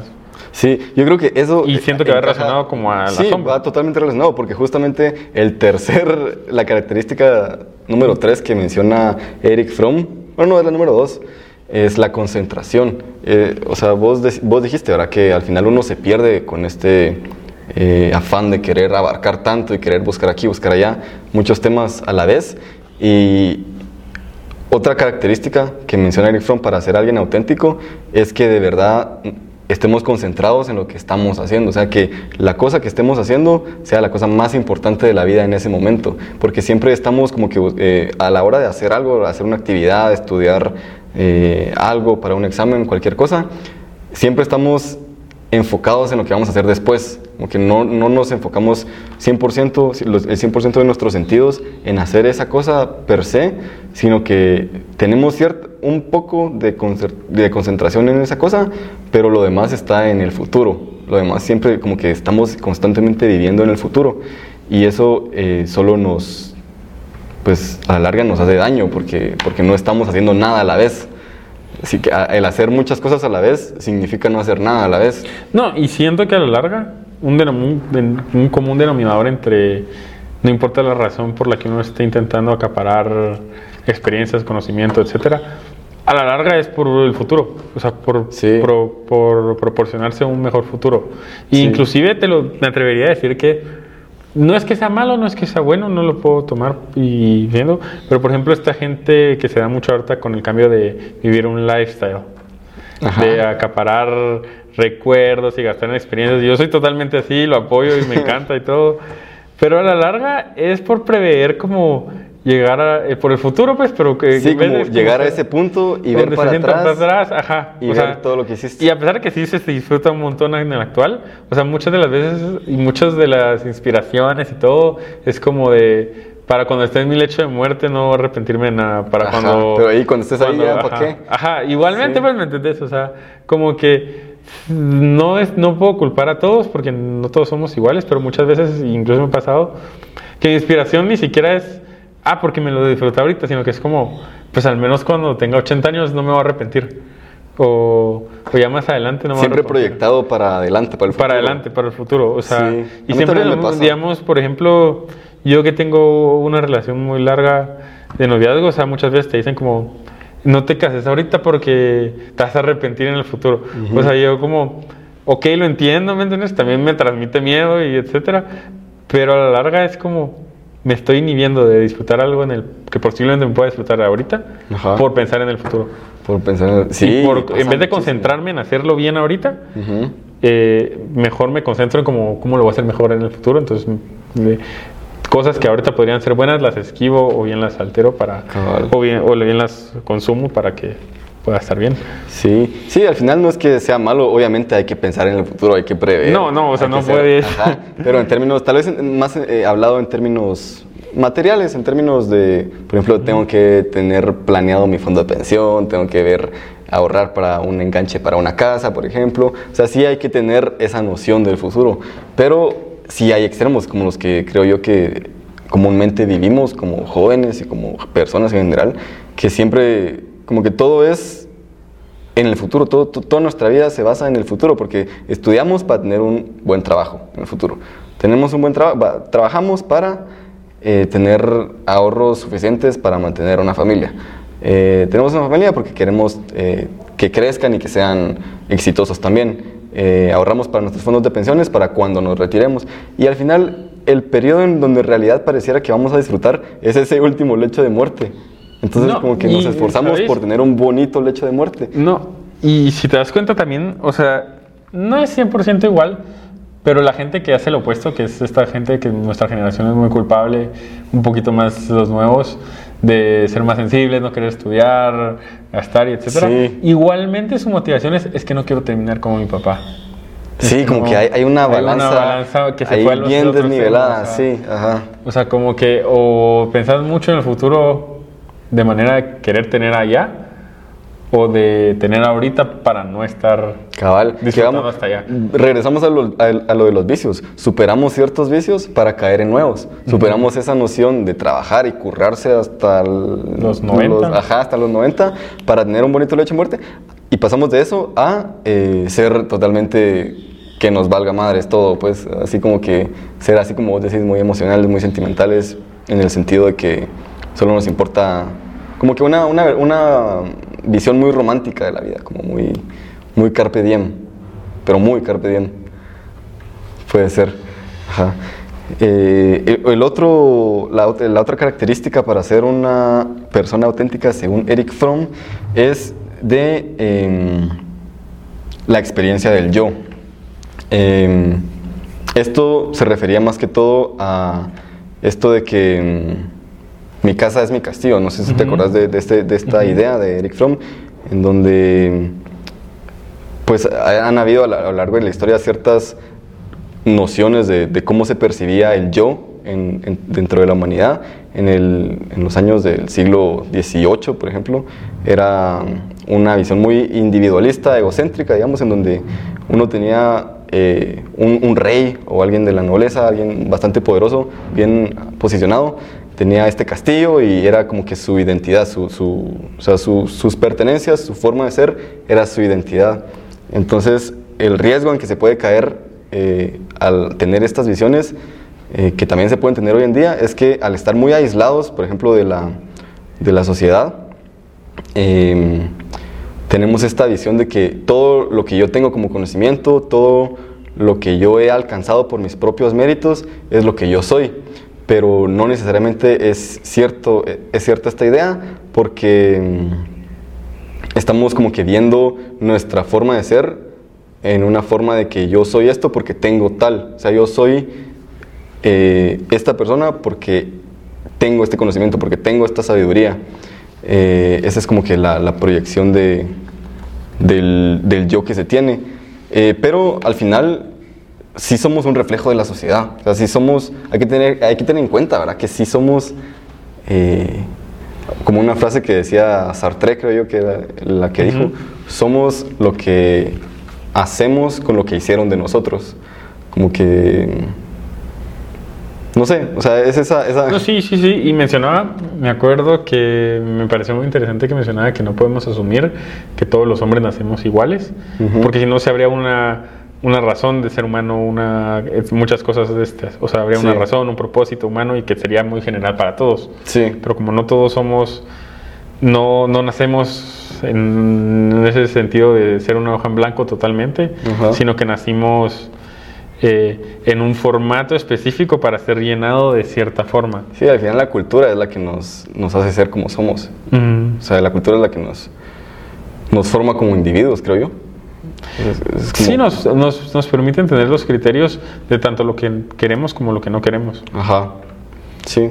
Sí, yo creo que eso... Y siento que va relacionado como a la sí, va totalmente relacionado, porque justamente el tercer, la característica número tres que menciona Eric Fromm, bueno, no, es la número dos, es la concentración. Eh, o sea, vos, vos dijiste, ahora Que al final uno se pierde con este eh, afán de querer abarcar tanto y querer buscar aquí, buscar allá, muchos temas a la vez. Y otra característica que menciona Eric Fromm para ser alguien auténtico es que de verdad estemos concentrados en lo que estamos haciendo, o sea, que la cosa que estemos haciendo sea la cosa más importante de la vida en ese momento, porque siempre estamos como que eh, a la hora de hacer algo, hacer una actividad, estudiar eh, algo para un examen, cualquier cosa, siempre estamos enfocados en lo que vamos a hacer después, como no, no nos enfocamos 100%, el 100% de nuestros sentidos en hacer esa cosa per se, sino que tenemos cierto, un poco de, de concentración en esa cosa, pero lo demás está en el futuro, lo demás siempre como que estamos constantemente viviendo en el futuro y eso eh, solo nos, pues a la larga nos hace daño porque, porque no estamos haciendo nada a la vez. Así que el hacer muchas cosas a la vez significa no hacer nada a la vez. No, y siento que a la larga un, un común denominador entre, no importa la razón por la que uno esté intentando acaparar experiencias, conocimiento, etcétera, a la larga es por el futuro, o sea, por, por, proporcionarse un mejor futuro. inclusive te lo me atrevería a decir que no es que sea malo, no es que sea bueno, no lo puedo tomar y viendo, pero por ejemplo esta gente que se da mucho ahorita con el cambio de vivir un lifestyle, de acaparar recuerdos y gastar en experiencias. Yo soy totalmente así, lo apoyo y me encanta y todo, pero a la larga es por prever como llegar a, eh, por el futuro, pues, pero que sí, como llegar a ese punto y ver para atrás, ajá, y ver todo lo que hiciste. Y a pesar de que sí se disfruta un montón en el actual, o sea, muchas de las veces y muchas de las inspiraciones y todo es como de para cuando esté en mi lecho de muerte no arrepentirme de nada, para cuando pero ahí cuando estés ahí ya, ¿para qué? Ajá, igualmente pues me entendés, o sea, como que no es no puedo culpar a todos porque no todos somos iguales, pero muchas veces incluso me ha pasado que inspiración ni siquiera es ah, porque me lo disfruté ahorita, sino que es como, pues al menos cuando tenga 80 años no me voy a arrepentir. O, o ya más adelante no me Siempre proyectado para adelante, para el futuro. Para adelante, para el futuro. O sea, y siempre, digamos, por ejemplo, yo que tengo una relación muy larga de noviazgo, o sea, muchas veces te dicen como, no te cases ahorita porque te vas a arrepentir en el futuro. O sea, yo como, ok, lo entiendo, ¿me entiendes? También me transmite miedo y etcétera, pero a la larga es como, me estoy inhibiendo de disfrutar algo en el que posiblemente me pueda disfrutar ahorita por pensar en el futuro. Por pensar en el, sí, en vez de concentrarme en hacerlo bien ahorita, eh, mejor me concentro en cómo, cómo lo voy a hacer mejor en el futuro. Entonces, cosas que ahorita podrían ser buenas las esquivo o bien las altero para o bien o bien las consumo para que pueda estar bien. Sí, sí, al final no es que sea malo, obviamente hay que pensar en el futuro, hay que prever. No, no, o sea, no puede. pero en términos, tal vez más eh, hablado en términos materiales, en términos de, por ejemplo, tengo que tener planeado mi fondo de pensión, tengo que ver ahorrar para un enganche para una casa, por ejemplo. O sea, sí hay que tener esa noción del futuro, pero sí hay extremos como los que creo yo que comúnmente vivimos como jóvenes y como personas en general, que siempre como que todo es en el futuro, todo, toda nuestra vida se basa en el futuro, porque estudiamos para tener un buen trabajo en el futuro. Tenemos un buen trabajo, trabajamos para eh, tener ahorros suficientes para mantener una familia. Eh, tenemos una familia porque queremos eh, que crezcan y que sean exitosos también. ahorramos para nuestros fondos de pensiones para cuando nos retiremos. Y al final, el periodo en donde en realidad pareciera que vamos a disfrutar es ese último lecho de muerte. Entonces, como que nos esforzamos por tener un bonito lecho de muerte. No, y si te das cuenta también, o sea, no es 100% igual, pero la gente que hace lo opuesto, que es esta gente que nuestra generación es muy culpable, un poquito más los nuevos, de ser más sensibles, no querer estudiar, gastar y etcétera. Igualmente su motivación es, es que no quiero terminar como mi papá. Sí, como, que hay, una balanza, que se fue bien desnivelada, sí, ajá. O sea, como que o pensás mucho en el futuro de manera de querer tener allá o de tener ahorita para no estar cabal disfrutando hasta allá. Regresamos a lo, a, lo, de los vicios. Superamos ciertos vicios para caer en nuevos. Superamos esa noción de trabajar y currarse hasta los 90. ajá, hasta los 90 para tener un bonito leche muerte. Y pasamos de eso a eh, ser totalmente que nos valga madres todo, pues así como que ser así como vos decís, muy emocionales, muy sentimentales, en el sentido de que solo nos importa como que una, una, una visión muy romántica de la vida, como muy, muy carpe diem, pero muy carpe diem. Puede ser. Eh, el, otro, la, la, otra característica para ser una persona auténtica, según Eric Fromm, es de em, la experiencia del yo. Em, esto se refería más que todo a esto de que em, mi casa es mi castillo. No sé si te acuerdas de, este, de esta idea de Eric Fromm, en donde pues han habido a, lo largo de la historia ciertas nociones de, cómo se percibía el yo dentro de la humanidad. En, el, en, los años del siglo XVIII, por ejemplo, era una visión muy individualista, egocéntrica, digamos, en donde uno tenía eh, un, un, rey o alguien de la nobleza, alguien bastante poderoso, bien posicionado, tenía este castillo y era como que su identidad, su, o sea, sus pertenencias, su forma de ser era su identidad. Entonces, el riesgo en que se puede caer eh, al tener estas visiones, eh, que también se pueden tener hoy en día, es que al estar muy aislados, por ejemplo, de la, de la sociedad, em, tenemos esta visión de que todo lo que yo tengo como conocimiento, todo lo que yo he alcanzado por mis propios méritos, es lo que yo soy pero no necesariamente es, cierto, es cierta esta idea porque mm, estamos como que viendo nuestra forma de ser en una forma de que yo soy esto porque tengo tal, o sea, yo soy eh, esta persona porque tengo este conocimiento, porque tengo esta sabiduría. Eh, esa es como que la, proyección de, del, del, yo que se tiene. Eh, pero al final sí somos un reflejo de la sociedad. O sea, sí somos, hay que tener, hay que tener en cuenta, ¿verdad? Que sí somos, eh, como una frase que decía Sartre, creo yo que era la que dijo, somos lo que hacemos con lo que hicieron de nosotros. Como que... No sé, o sea, es esa... esa... No, sí, sí, sí, y mencionaba, me acuerdo que me pareció muy interesante que mencionaba que no podemos asumir que todos los hombres nacemos iguales, porque si no se habría una una razón de ser humano, una, muchas cosas de estas. O sea, habría una razón, un propósito humano y que sería muy general para todos. Sí. Pero como no todos somos, no, no nacemos en ese sentido de ser una hoja en blanco totalmente, sino que nacimos eh, en un formato específico para ser llenado de cierta forma. Sí, al final la cultura es la que nos, nos hace ser como somos. O sea, la cultura es la que nos, nos forma como individuos, creo yo. Sí, nos, nos, nos permite entender los criterios de tanto lo que queremos como lo que no queremos. Ajá, sí.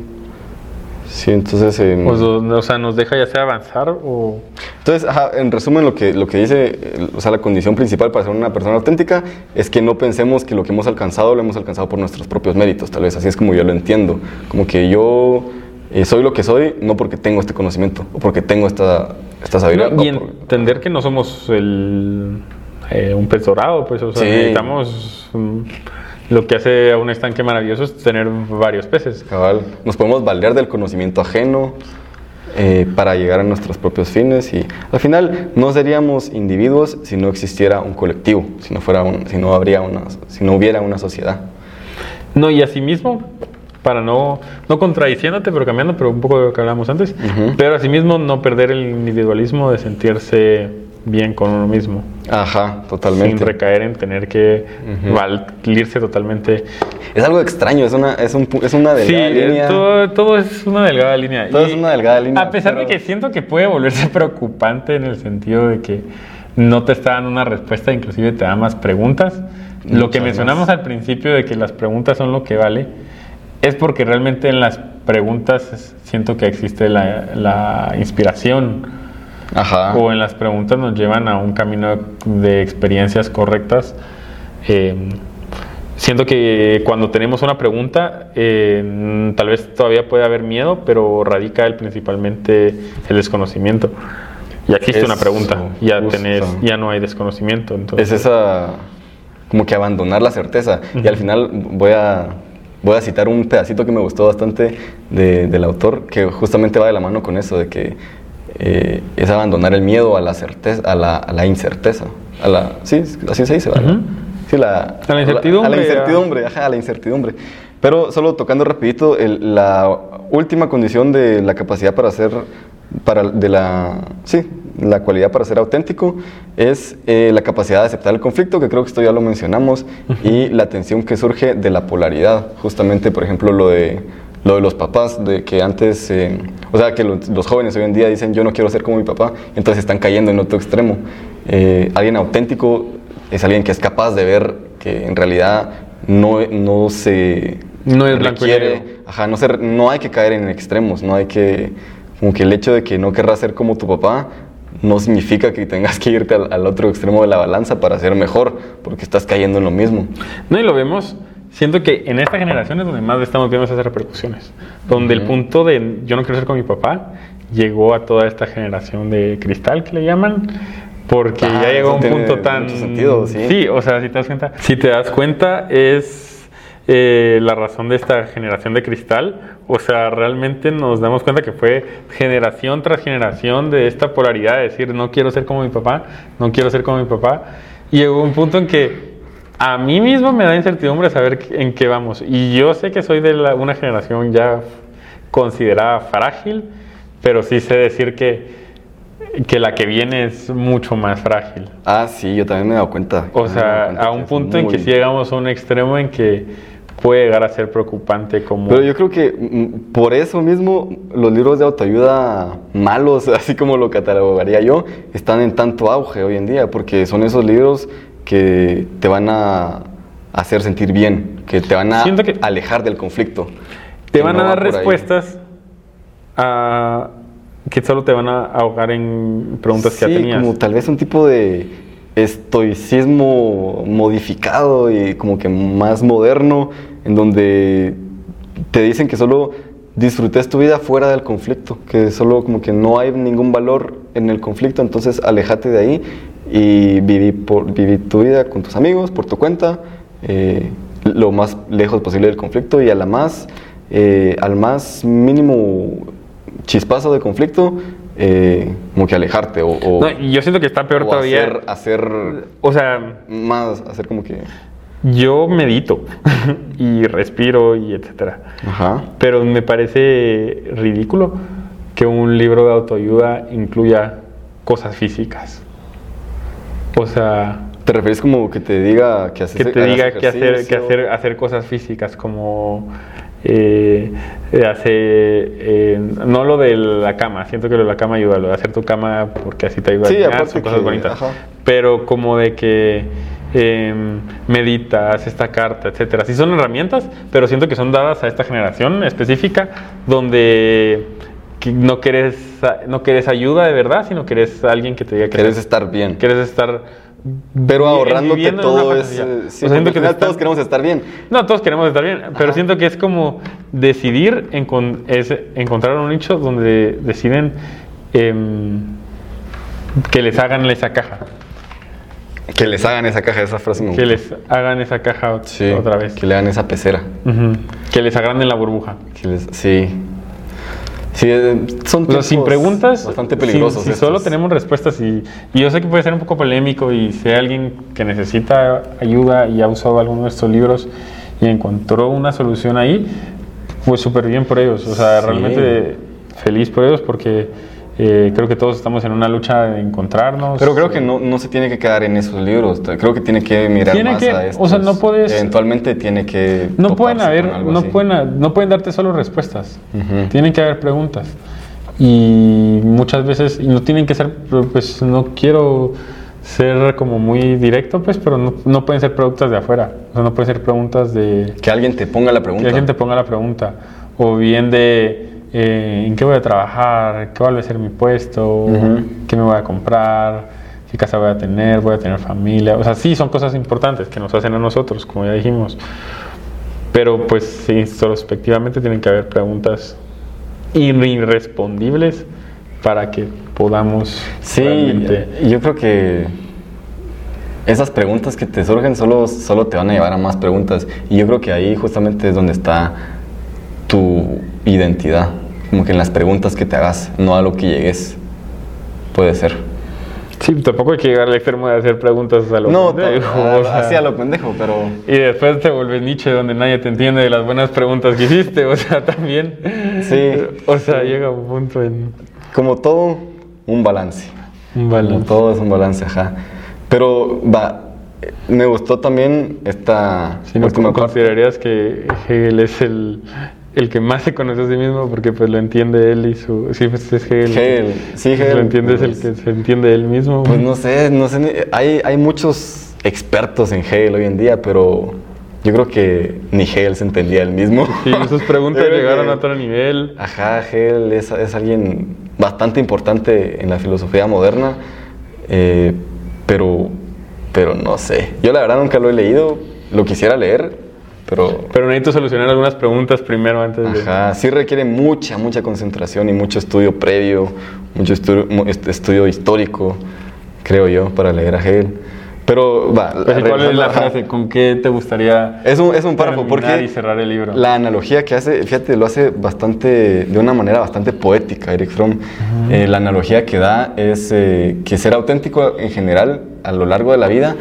Sí, entonces... o, sea, nos deja ya sea avanzar o... Entonces, ajá, en resumen, lo que, lo que dice, o sea, la condición principal para ser una persona auténtica es que no pensemos que lo que hemos alcanzado lo hemos alcanzado por nuestros propios méritos, tal vez, así es como yo lo entiendo. Como que yo eh, soy lo que soy no porque tengo este conocimiento o porque tengo esta, esta sabiduría. y entender que no somos el eh, un pez dorado, pues, o sea, necesitamos... Mm, lo que hace a un estanque maravilloso es tener varios peces. Cabal. Nos podemos valer del conocimiento ajeno eh, para llegar a nuestros propios fines y al final no seríamos individuos si no existiera un colectivo, si no, fuera un, si no, habría una, si no hubiera una sociedad. No, y asimismo, para no, no contradiciéndote, pero cambiando, pero un poco de lo que hablamos antes, pero asimismo no perder el individualismo de sentirse bien con uno mismo. Ajá, totalmente. Sin recaer en tener que valirse totalmente. Es algo extraño, es una, es un, es una delgada sí, línea. Todo, todo, es una delgada línea. Todo es una delgada línea. A pesar de que siento que puede volverse preocupante en el sentido de que no te está dando una respuesta, inclusive te da más preguntas. lo que mencionamos al principio de que las preguntas son lo que vale, es porque realmente en las preguntas siento que existe la, la inspiración o en las preguntas nos llevan a un camino de experiencias correctas eh, siento que cuando tenemos una pregunta, eh, tal vez todavía puede haber miedo, pero radica el, principalmente el desconocimiento. Ya existe una pregunta, ya, tenés, ya no hay desconocimiento. Entonces, Es esa, como que abandonar la certeza. Y al final voy a, voy a citar un pedacito que me gustó bastante de- del autor, que justamente va de la mano con eso, de que eh, es abandonar el miedo a la certeza, a la, a la incerteza. A la, sí, así se dice, ¿verdad? Sí, la, A la incertidumbre, A la incertidumbre, ajá, a la incertidumbre. Pero solo tocando rapidito, el- la última condición de la capacidad para ser, para, de la, sí, la cualidad para ser auténtico es eh, la capacidad de aceptar el conflicto, que creo que esto ya lo mencionamos, y la tensión que surge de la polaridad. Justamente, por ejemplo, lo de, lo de los papás, de que antes, eh, o sea, que los, los jóvenes hoy en día dicen yo no quiero ser como mi papá, entonces están cayendo en otro extremo. Eh, alguien auténtico es alguien que es capaz de ver que en realidad no, no se No es blanco y requiere- negro. Ajá, no, se, no hay que caer en extremos, no hay que, como que el hecho de que no querrás ser como tu papá no significa que tengas que irte al, al otro extremo de la balanza para ser mejor, porque estás cayendo en lo mismo. No, y lo vemos, siento que en esta generación es donde más estamos viendo esas repercusiones. Donde el punto de yo no quiero ser como mi papá llegó a toda esta generación de cristal que le llaman. Porque Ah, ya llegó a un punto tan. mucho sentido, sí. o sea, si te das cuenta. Si te das cuenta, es eh, la razón de esta generación de cristal. O sea, realmente nos damos cuenta que fue generación tras generación de esta polaridad de decir, no quiero ser como mi papá, no quiero ser como mi papá. Y llegó un punto en que a mí mismo me da incertidumbre saber en qué vamos. Y yo sé que soy de la- una generación ya considerada frágil, pero sí sé decir que, que la que viene es mucho más frágil. Ah, sí, yo también me he dado cuenta. O sea, cuenta a un punto en que sí llegamos a un extremo en que puede llegar a ser preocupante como... Pero yo creo que mm, por eso mismo los libros de autoayuda malos, así como lo catalogaría yo, están en tanto auge hoy en día, porque son esos libros que te van a hacer sentir bien, que te van a que- alejar del conflicto. te van no a dar respuestas a- que solo te van a ahogar en preguntas que ya tenías. como tal vez un tipo de estoicismo modificado y como que más moderno, en donde te dicen que solo disfrutes tu vida fuera del conflicto, que solo como que no hay ningún valor en el conflicto, entonces alejate de ahí y viví, por, viví tu vida con tus amigos, por tu cuenta, eh, lo más lejos posible del conflicto y a la más, eh, al más mínimo chispazo de conflicto, eh, como que alejarte o, o- No, yo siento que está peor o todavía. Hacer, hacer O sea, más, hacer como que. yo medito y respiro y etcétera. Ajá. Pero me parece ridículo que un libro de autoayuda incluya cosas físicas. O sea, ¿Te refieres como que te diga que haces que te diga que hacer, que hacer, hacer cosas físicas como eh, eh, hacer, eh, no lo de la cama, siento que lo de la cama ayuda, lo de hacer tu cama porque así te ayuda Sí, a aparte son cosas que- bonitas. ajá. Pero como de que eh, meditas, esta carta, etcétera. Sí son herramientas, pero siento que son dadas a esta generación específica donde que no quieres no quieres ayuda de verdad, sino quieres alguien que te diga que Quieres estar bien. quieres estar Pero ahorrándote en todo. O Sí, sea, que final todos queremos estar bien. no, todos queremos estar bien, pero Ajá. siento que es como decidir encon- es encontrar un nicho donde deciden em, que les hagan esa caja, Que les hagan esa caja, esa frase que les hagan esa caja Sí, otra vez, Que le hagan esa pecera. Que les agranden la burbuja. Que les- sí. Sí, eh, son O sea, sin preguntas, Bastante si- peligrosos. Si, estos. solo tenemos respuestas y, y yo sé que puede ser un poco polémico y si hay alguien que necesita ayuda y ha usado alguno de estos libros y encontró una solución ahí, pues súper bien por ellos. O sea, Sí. realmente feliz por ellos porque eh, creo que todos estamos en una lucha de encontrarnos. Pero creo que no, no se tiene que quedar en esos libros. Creo que tiene que mirar Tiene más que- a o estos. sea, no puedes- Eventualmente tiene que. No pueden haber, no así. pueden, no pueden darte solo respuestas. Tienen que haber preguntas. Y muchas veces, y no tienen que ser, pues no quiero ser como muy directo, pues, pero no, no pueden ser preguntas de afuera. O sea, no pueden ser preguntas de Que alguien te ponga la que pregunta. alguien te ponga la pregunta. O bien de eh, en qué voy a trabajar, qué va a ser mi puesto, qué me voy a comprar. qué casa voy a tener, voy a tener familia. O sea, sí, son cosas importantes que nos hacen a nosotros, como ya dijimos. Pero pues introspectivamente tienen que haber preguntas irrespondibles para que podamos sí yo creo que esas preguntas que te surgen solo, solo te van a llevar a más preguntas y yo creo que ahí justamente es donde está tu identidad como que en las preguntas que te hagas no a lo que llegues puede ser Sí, tampoco hay que llegar al extremo de hacer preguntas a lo no, pendejo. No, así a lo pendejo, pero... Y después te vuelves Nietzsche donde nadie te entiende de las buenas preguntas que hiciste, o sea, también... Sí. O sea, llega un punto en... Como todo, un balance. Un balance. todo es un balance, ajá. Pero, va, me gustó también esta... Si no, considerarías que Hegel es el el que más se conoce a sí mismo porque pues lo entiende él y su sí pues es Hegel, Hegel sí Hegel lo entiende es el que se entiende él mismo pues no sé no sé hay, hay muchos expertos en Hegel hoy en día pero yo creo que ni Hegel se entendía él mismo. Sí sus preguntas llegaron a otro nivel. Ajá Hegel es, es, alguien bastante importante en la filosofía moderna eh, pero pero no sé. Yo la verdad nunca lo he leído. Lo quisiera leer pero, pero necesito solucionar algunas preguntas primero antes de... Ajá, sí requiere mucha, mucha concentración y mucho estudio previo, mucho estudio, estudio histórico, creo yo, para leer a Hegel. Pero va. Pues, ¿Cuál es la frase? ¿Con qué te gustaría es un, es un párrafo porque y cerrar el libro? La analogía que hace, fíjate, lo hace bastante, de una manera bastante poética, Eric Fromm. Eh, la analogía que da es eh, que ser auténtico en general a lo largo de la vida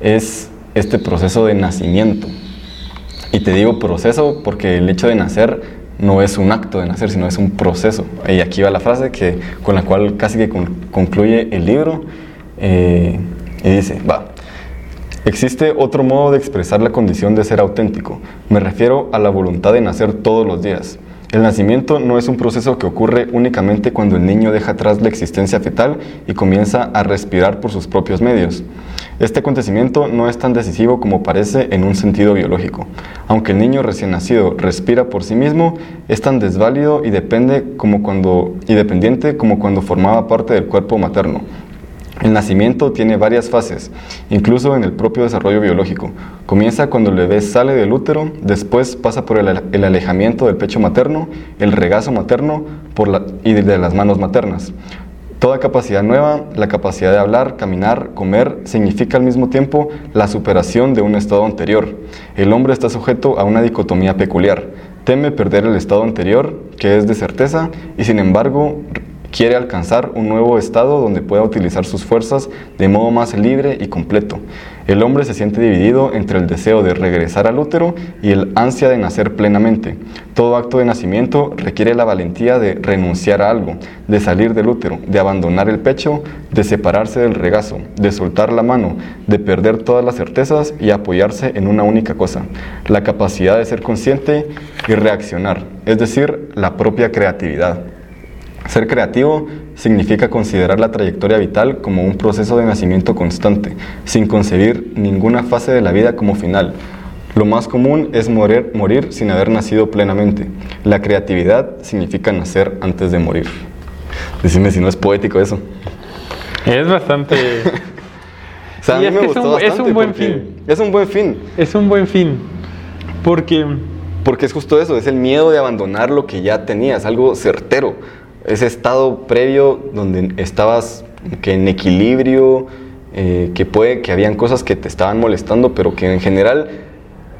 es este proceso de nacimiento. Y te digo proceso porque el hecho de nacer no es un acto de nacer, sino es un proceso. Y aquí va la frase que, con la cual casi que concluye el libro. Eh, y dice, va, existe otro modo de expresar la condición de ser auténtico. Me refiero a la voluntad de nacer todos los días. El nacimiento no es un proceso que ocurre únicamente cuando el niño deja atrás la existencia fetal y comienza a respirar por sus propios medios. Este acontecimiento no es tan decisivo como parece en un sentido biológico. Aunque el niño recién nacido respira por sí mismo, es tan desválido y, depende como cuando, y dependiente como cuando formaba parte del cuerpo materno. El nacimiento tiene varias fases, incluso en el propio desarrollo biológico. Comienza cuando el bebé sale del útero, después pasa por el, alejamiento del pecho materno, el regazo materno y de las manos maternas. Toda capacidad nueva, la capacidad de hablar, caminar, comer, significa al mismo tiempo la superación de un estado anterior. El hombre está sujeto a una dicotomía peculiar. Teme perder el estado anterior, que es de certeza, y sin embargo quiere alcanzar un nuevo estado donde pueda utilizar sus fuerzas de modo más libre y completo. El hombre se siente dividido entre el deseo de regresar al útero y el ansia de nacer plenamente. Todo acto de nacimiento requiere la valentía de renunciar a algo, de salir del útero, de abandonar el pecho, de separarse del regazo, de soltar la mano, de perder todas las certezas y apoyarse en una única cosa, la capacidad de ser consciente y reaccionar, es decir, la propia creatividad. Ser creativo significa considerar la trayectoria vital como un proceso de nacimiento constante, sin concebir ninguna fase de la vida como final. Lo más común es morir, morir sin haber nacido plenamente. La creatividad significa nacer antes de morir. Decime si no es poético eso. Es bastante... o a mí me gustó bastante es un buen fin. Es un buen fin. Es un buen fin. Porque... Porque es justo eso, es el miedo de abandonar lo que ya tenías, algo certero ese estado previo donde estabas que en equilibrio, eh, que puede que habían cosas que te estaban molestando, pero que en general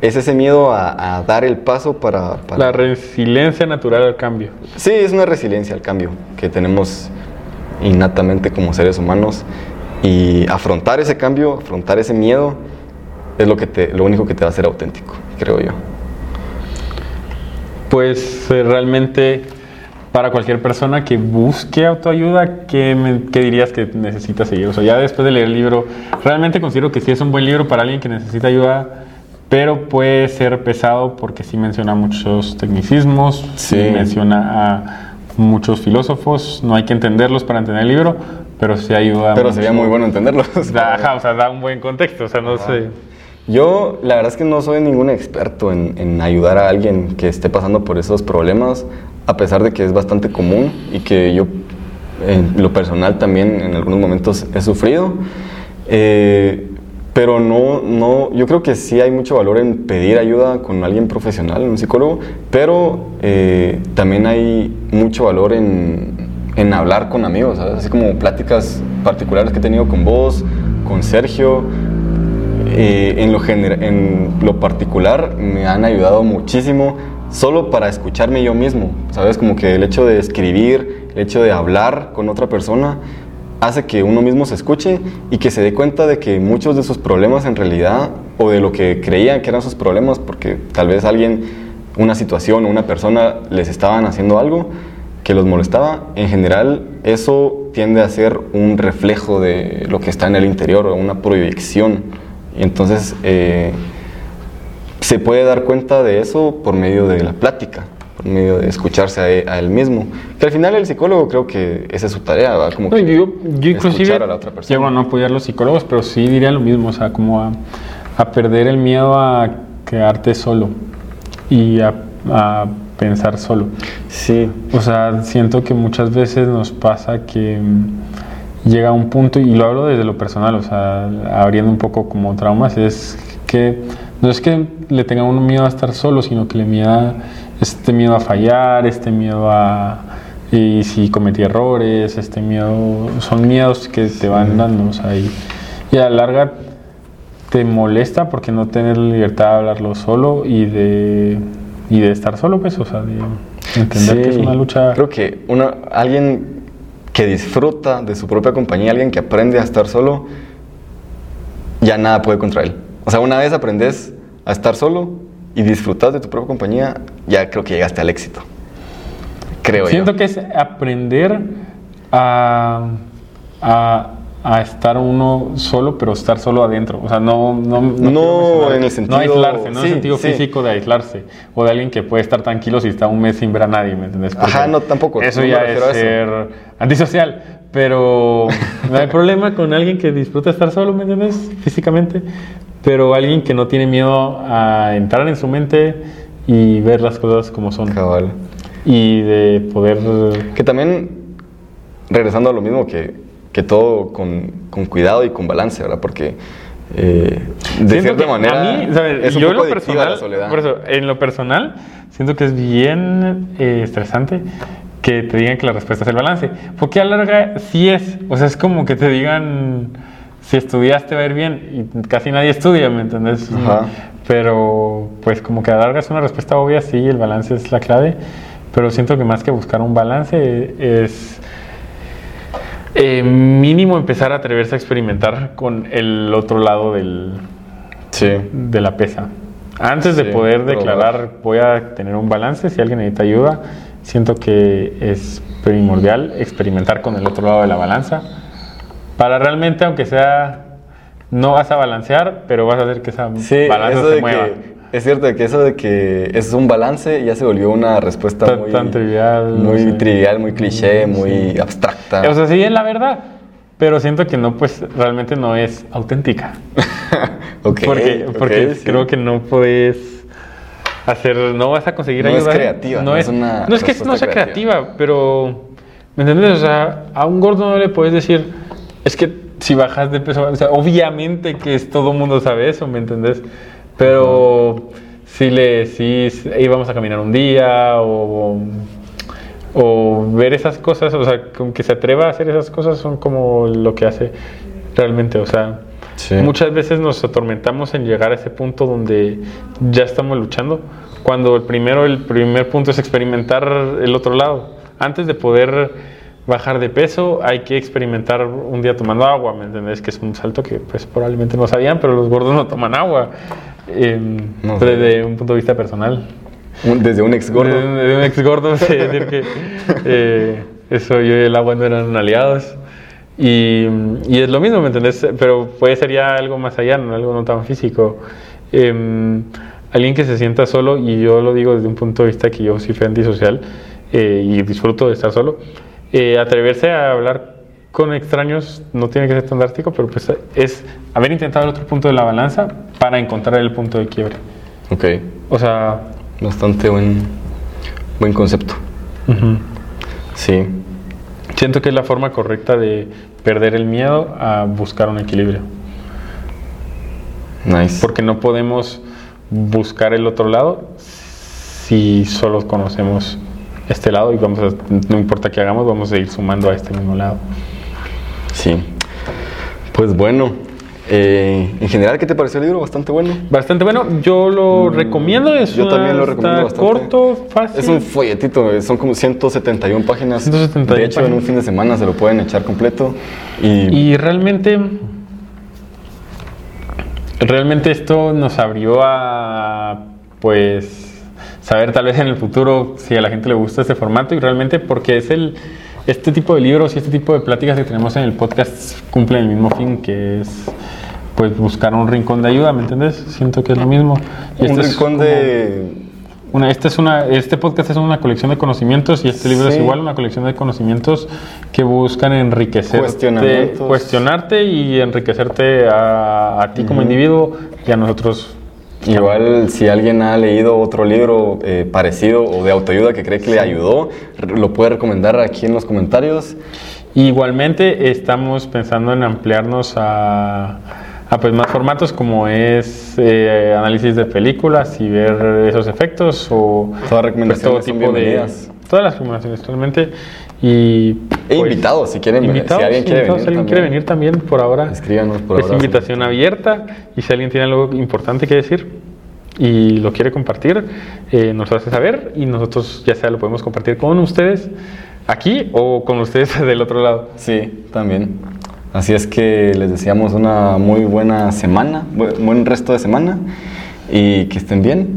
es ese miedo a, dar el paso para, La resiliencia natural al cambio. Sí, es una resiliencia al cambio que tenemos innatamente como seres humanos y afrontar ese cambio, afrontar ese miedo es lo, que te, lo único que te va a hacer auténtico, creo yo. Pues eh, realmente para cualquier persona que busque autoayuda, ¿qué, dirías que necesita seguir? O sea, ya después de leer el libro, realmente considero que sí es un buen libro para alguien que necesita ayuda, pero puede ser pesado porque sí menciona muchos tecnicismos, sí, menciona a muchos filósofos, no hay que entenderlos para entender el libro, pero sí ayuda. Pero sería muy bueno entenderlos. Ajá, o sea, da un buen contexto, o sea, no sé. Yo, la verdad es que no soy ningún experto en, en, ayudar a alguien que esté pasando por esos problemas a pesar de que es bastante común y que yo en lo personal también en algunos momentos he sufrido. Eh, pero no, no, yo creo que sí hay mucho valor en pedir ayuda con alguien profesional, un psicólogo, pero eh, también hay mucho valor en, en hablar con amigos, así como pláticas particulares que he tenido con vos, con Sergio. Eh, en, lo en lo particular me han ayudado muchísimo solo para escucharme yo mismo, ¿sabes? Como que el hecho de escribir, el hecho de hablar con otra persona, hace que uno mismo se escuche y que se dé cuenta de que muchos de sus problemas en realidad, o de lo que creían que eran sus problemas, porque tal vez alguien, una situación o una persona les estaban haciendo algo que los molestaba, en general eso tiende a ser un reflejo de lo que está en el interior, o una proyección. Y entonces eh, se puede dar cuenta de eso por medio de la plática por medio de escucharse a él, mismo. Que al final el psicólogo creo que esa es su tarea, ¿va? Como que yo, yo inclusive a la otra persona. Llego a no apoyar a los psicólogos, pero sí diría lo mismo, o sea, como a, a perder el miedo a quedarte solo y a, a, pensar solo. Sí. O sea, siento que muchas veces nos pasa que mm, llega un punto, y lo hablo desde lo personal, o sea, abriendo un poco como traumas, es que no es que le tenga uno miedo a estar solo, sino que le miedo este miedo a fallar, este miedo a y si cometí errores, este miedo, son miedos que te van dando, o sea, y, a la larga te molesta porque no tener la libertad de hablarlo solo y de, y de estar solo, pues, o sea, de entender que es una lucha. Creo que una, alguien que disfruta de su propia compañía, alguien que aprende a estar solo, ya nada puede contra él. O sea, una vez aprendes a estar solo, y disfrutas de tu propia compañía, ya creo que llegaste al éxito. Creo Siento que es aprender a, a, a, estar uno solo, pero estar solo adentro. O sea, no, no, no, en el sentido... No aislarse, no en el sentido físico de aislarse. O de alguien que puede estar tranquilo si está un mes sin ver a nadie, ¿me entiendes? Ajá, no, tampoco. Eso ya es ser antisocial. Pero no hay problema con alguien que disfruta estar solo, ¿me entiendes? Físicamente pero alguien que no tiene miedo a entrar en su mente y ver las cosas como son. Cabal. Y de poder... Que también, regresando a lo mismo, que, que todo con, con, cuidado y con balance, ¿verdad? Porque... Eh, de cierta manera, a mí, ¿sabes? yo en lo personal, por eso, en lo personal, siento que es bien eh, estresante que te digan que la respuesta es el balance. Porque a larga sí es, o sea, es como que te digan si estudiaste va a ir bien y casi nadie estudia, ¿me entendés? Pero pues como que a larga es una respuesta obvia, sí, el balance es la clave, pero siento que más que buscar un balance es eh, mínimo empezar a atreverse a experimentar con el otro lado del, de la pesa. Antes de poder declarar voy a tener un balance, si alguien necesita ayuda, siento que es primordial experimentar con el otro lado de la balanza para realmente, aunque sea, no vas a balancear, pero vas a hacer que esa balanza se mueva. es cierto que eso de que es un balance ya se volvió una respuesta muy tan trivial, muy trivial, muy cliché, muy abstracta. O sea, sí es la verdad, pero siento que no, pues realmente no es auténtica. okay, porque porque creo que no puedes hacer, no vas a conseguir no ayuda. Es creativa, no, es, una no es que no sea creativa, pero ¿me entiendes? O sea, a un gordo no le puedes decir es que si bajas de peso, o sea, obviamente que es, todo mundo sabe eso, ¿me entendés? Pero si le si íbamos a caminar un día o, o, ver esas cosas, o sea, que se atreva a hacer esas cosas son como lo que hace realmente, o sea, muchas veces nos atormentamos en llegar a ese punto donde ya estamos luchando, cuando el primero el primer punto es experimentar el otro lado, antes de poder bajar de peso, hay que experimentar un día tomando agua, ¿me entendés? Que es un salto que pues probablemente no sabían, pero los gordos no toman agua, em, desde un punto de vista personal. Desde un ex gordo. Desde, un ex gordo, decir que eh, eso yo y el agua no eran aliados. Y, y, es lo mismo, ¿me entendés? Pero puede ser ya algo más allá, ¿no? algo no tan físico. Em, alguien que se sienta solo, y yo lo digo desde un punto de vista que yo soy fe antisocial eh, y disfruto de estar solo, eh, atreverse a hablar con extraños no tiene que ser tan drástico, pero pues es haber intentado el otro punto de la balanza para encontrar el punto de quiebre. Ok. O sea... Bastante buen, buen concepto. Sí. Siento que es la forma correcta de perder el miedo a buscar un equilibrio. Nice. Porque no podemos buscar el otro lado si solo conocemos este lado y vamos a, no importa qué hagamos, vamos a ir sumando a este mismo lado. Sí. Pues bueno, eh, en general, ¿qué te pareció el libro? Bastante bueno. Bastante bueno, yo lo recomiendo. Es Mm, Yo una- también lo recomiendo está bastante. corto, fácil. Es un folletito, eh, son como 171 páginas. 171 de hecho, en un fin de semana se lo pueden echar completo. Y, Y realmente, realmente esto nos abrió a, pues, saber tal vez en el futuro si a la gente le gusta este formato y realmente porque es el, este tipo de libros y este tipo de pláticas que tenemos en el podcast cumplen el mismo fin que es, pues, buscar un rincón de ayuda, ¿me entiendes? Siento que es lo mismo. Y un este es rincón como de... una, este, es una, este podcast es una colección de conocimientos y este libro es igual una colección de conocimientos que buscan enriquecerte, cuestionarte y enriquecerte a, a ti como individuo y a nosotros. Igual, si alguien ha leído otro libro eh, parecido o de autoayuda que cree que le ayudó, lo puede recomendar aquí en los comentarios. Igualmente estamos pensando en ampliarnos a, a, pues, más formatos como es eh, análisis de películas y ver esos efectos o Todas pues, todo tipo de todas las recomendaciones realmente y E pues, invitados, si quieren venir, invitados, si alguien quiere invitados, venir alguien quiere venir también por ahora Escríbanos por es ahora. invitación abierta y si alguien tiene algo importante que decir y lo quiere compartir eh, nos hace saber y nosotros ya sea lo podemos compartir con ustedes aquí o con ustedes del otro lado Sí, también. Así es que les deseamos una muy buena semana, bu- buen resto de semana y que estén bien.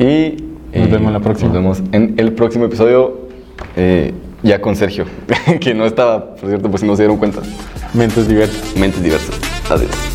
Y eh, Nos vemos la próxima. Nos vemos en el próximo episodio eh, ya con Sergio, que no estaba, por cierto, pues si no se dieron cuenta. mentes diversas Mentes diversas. Adiós.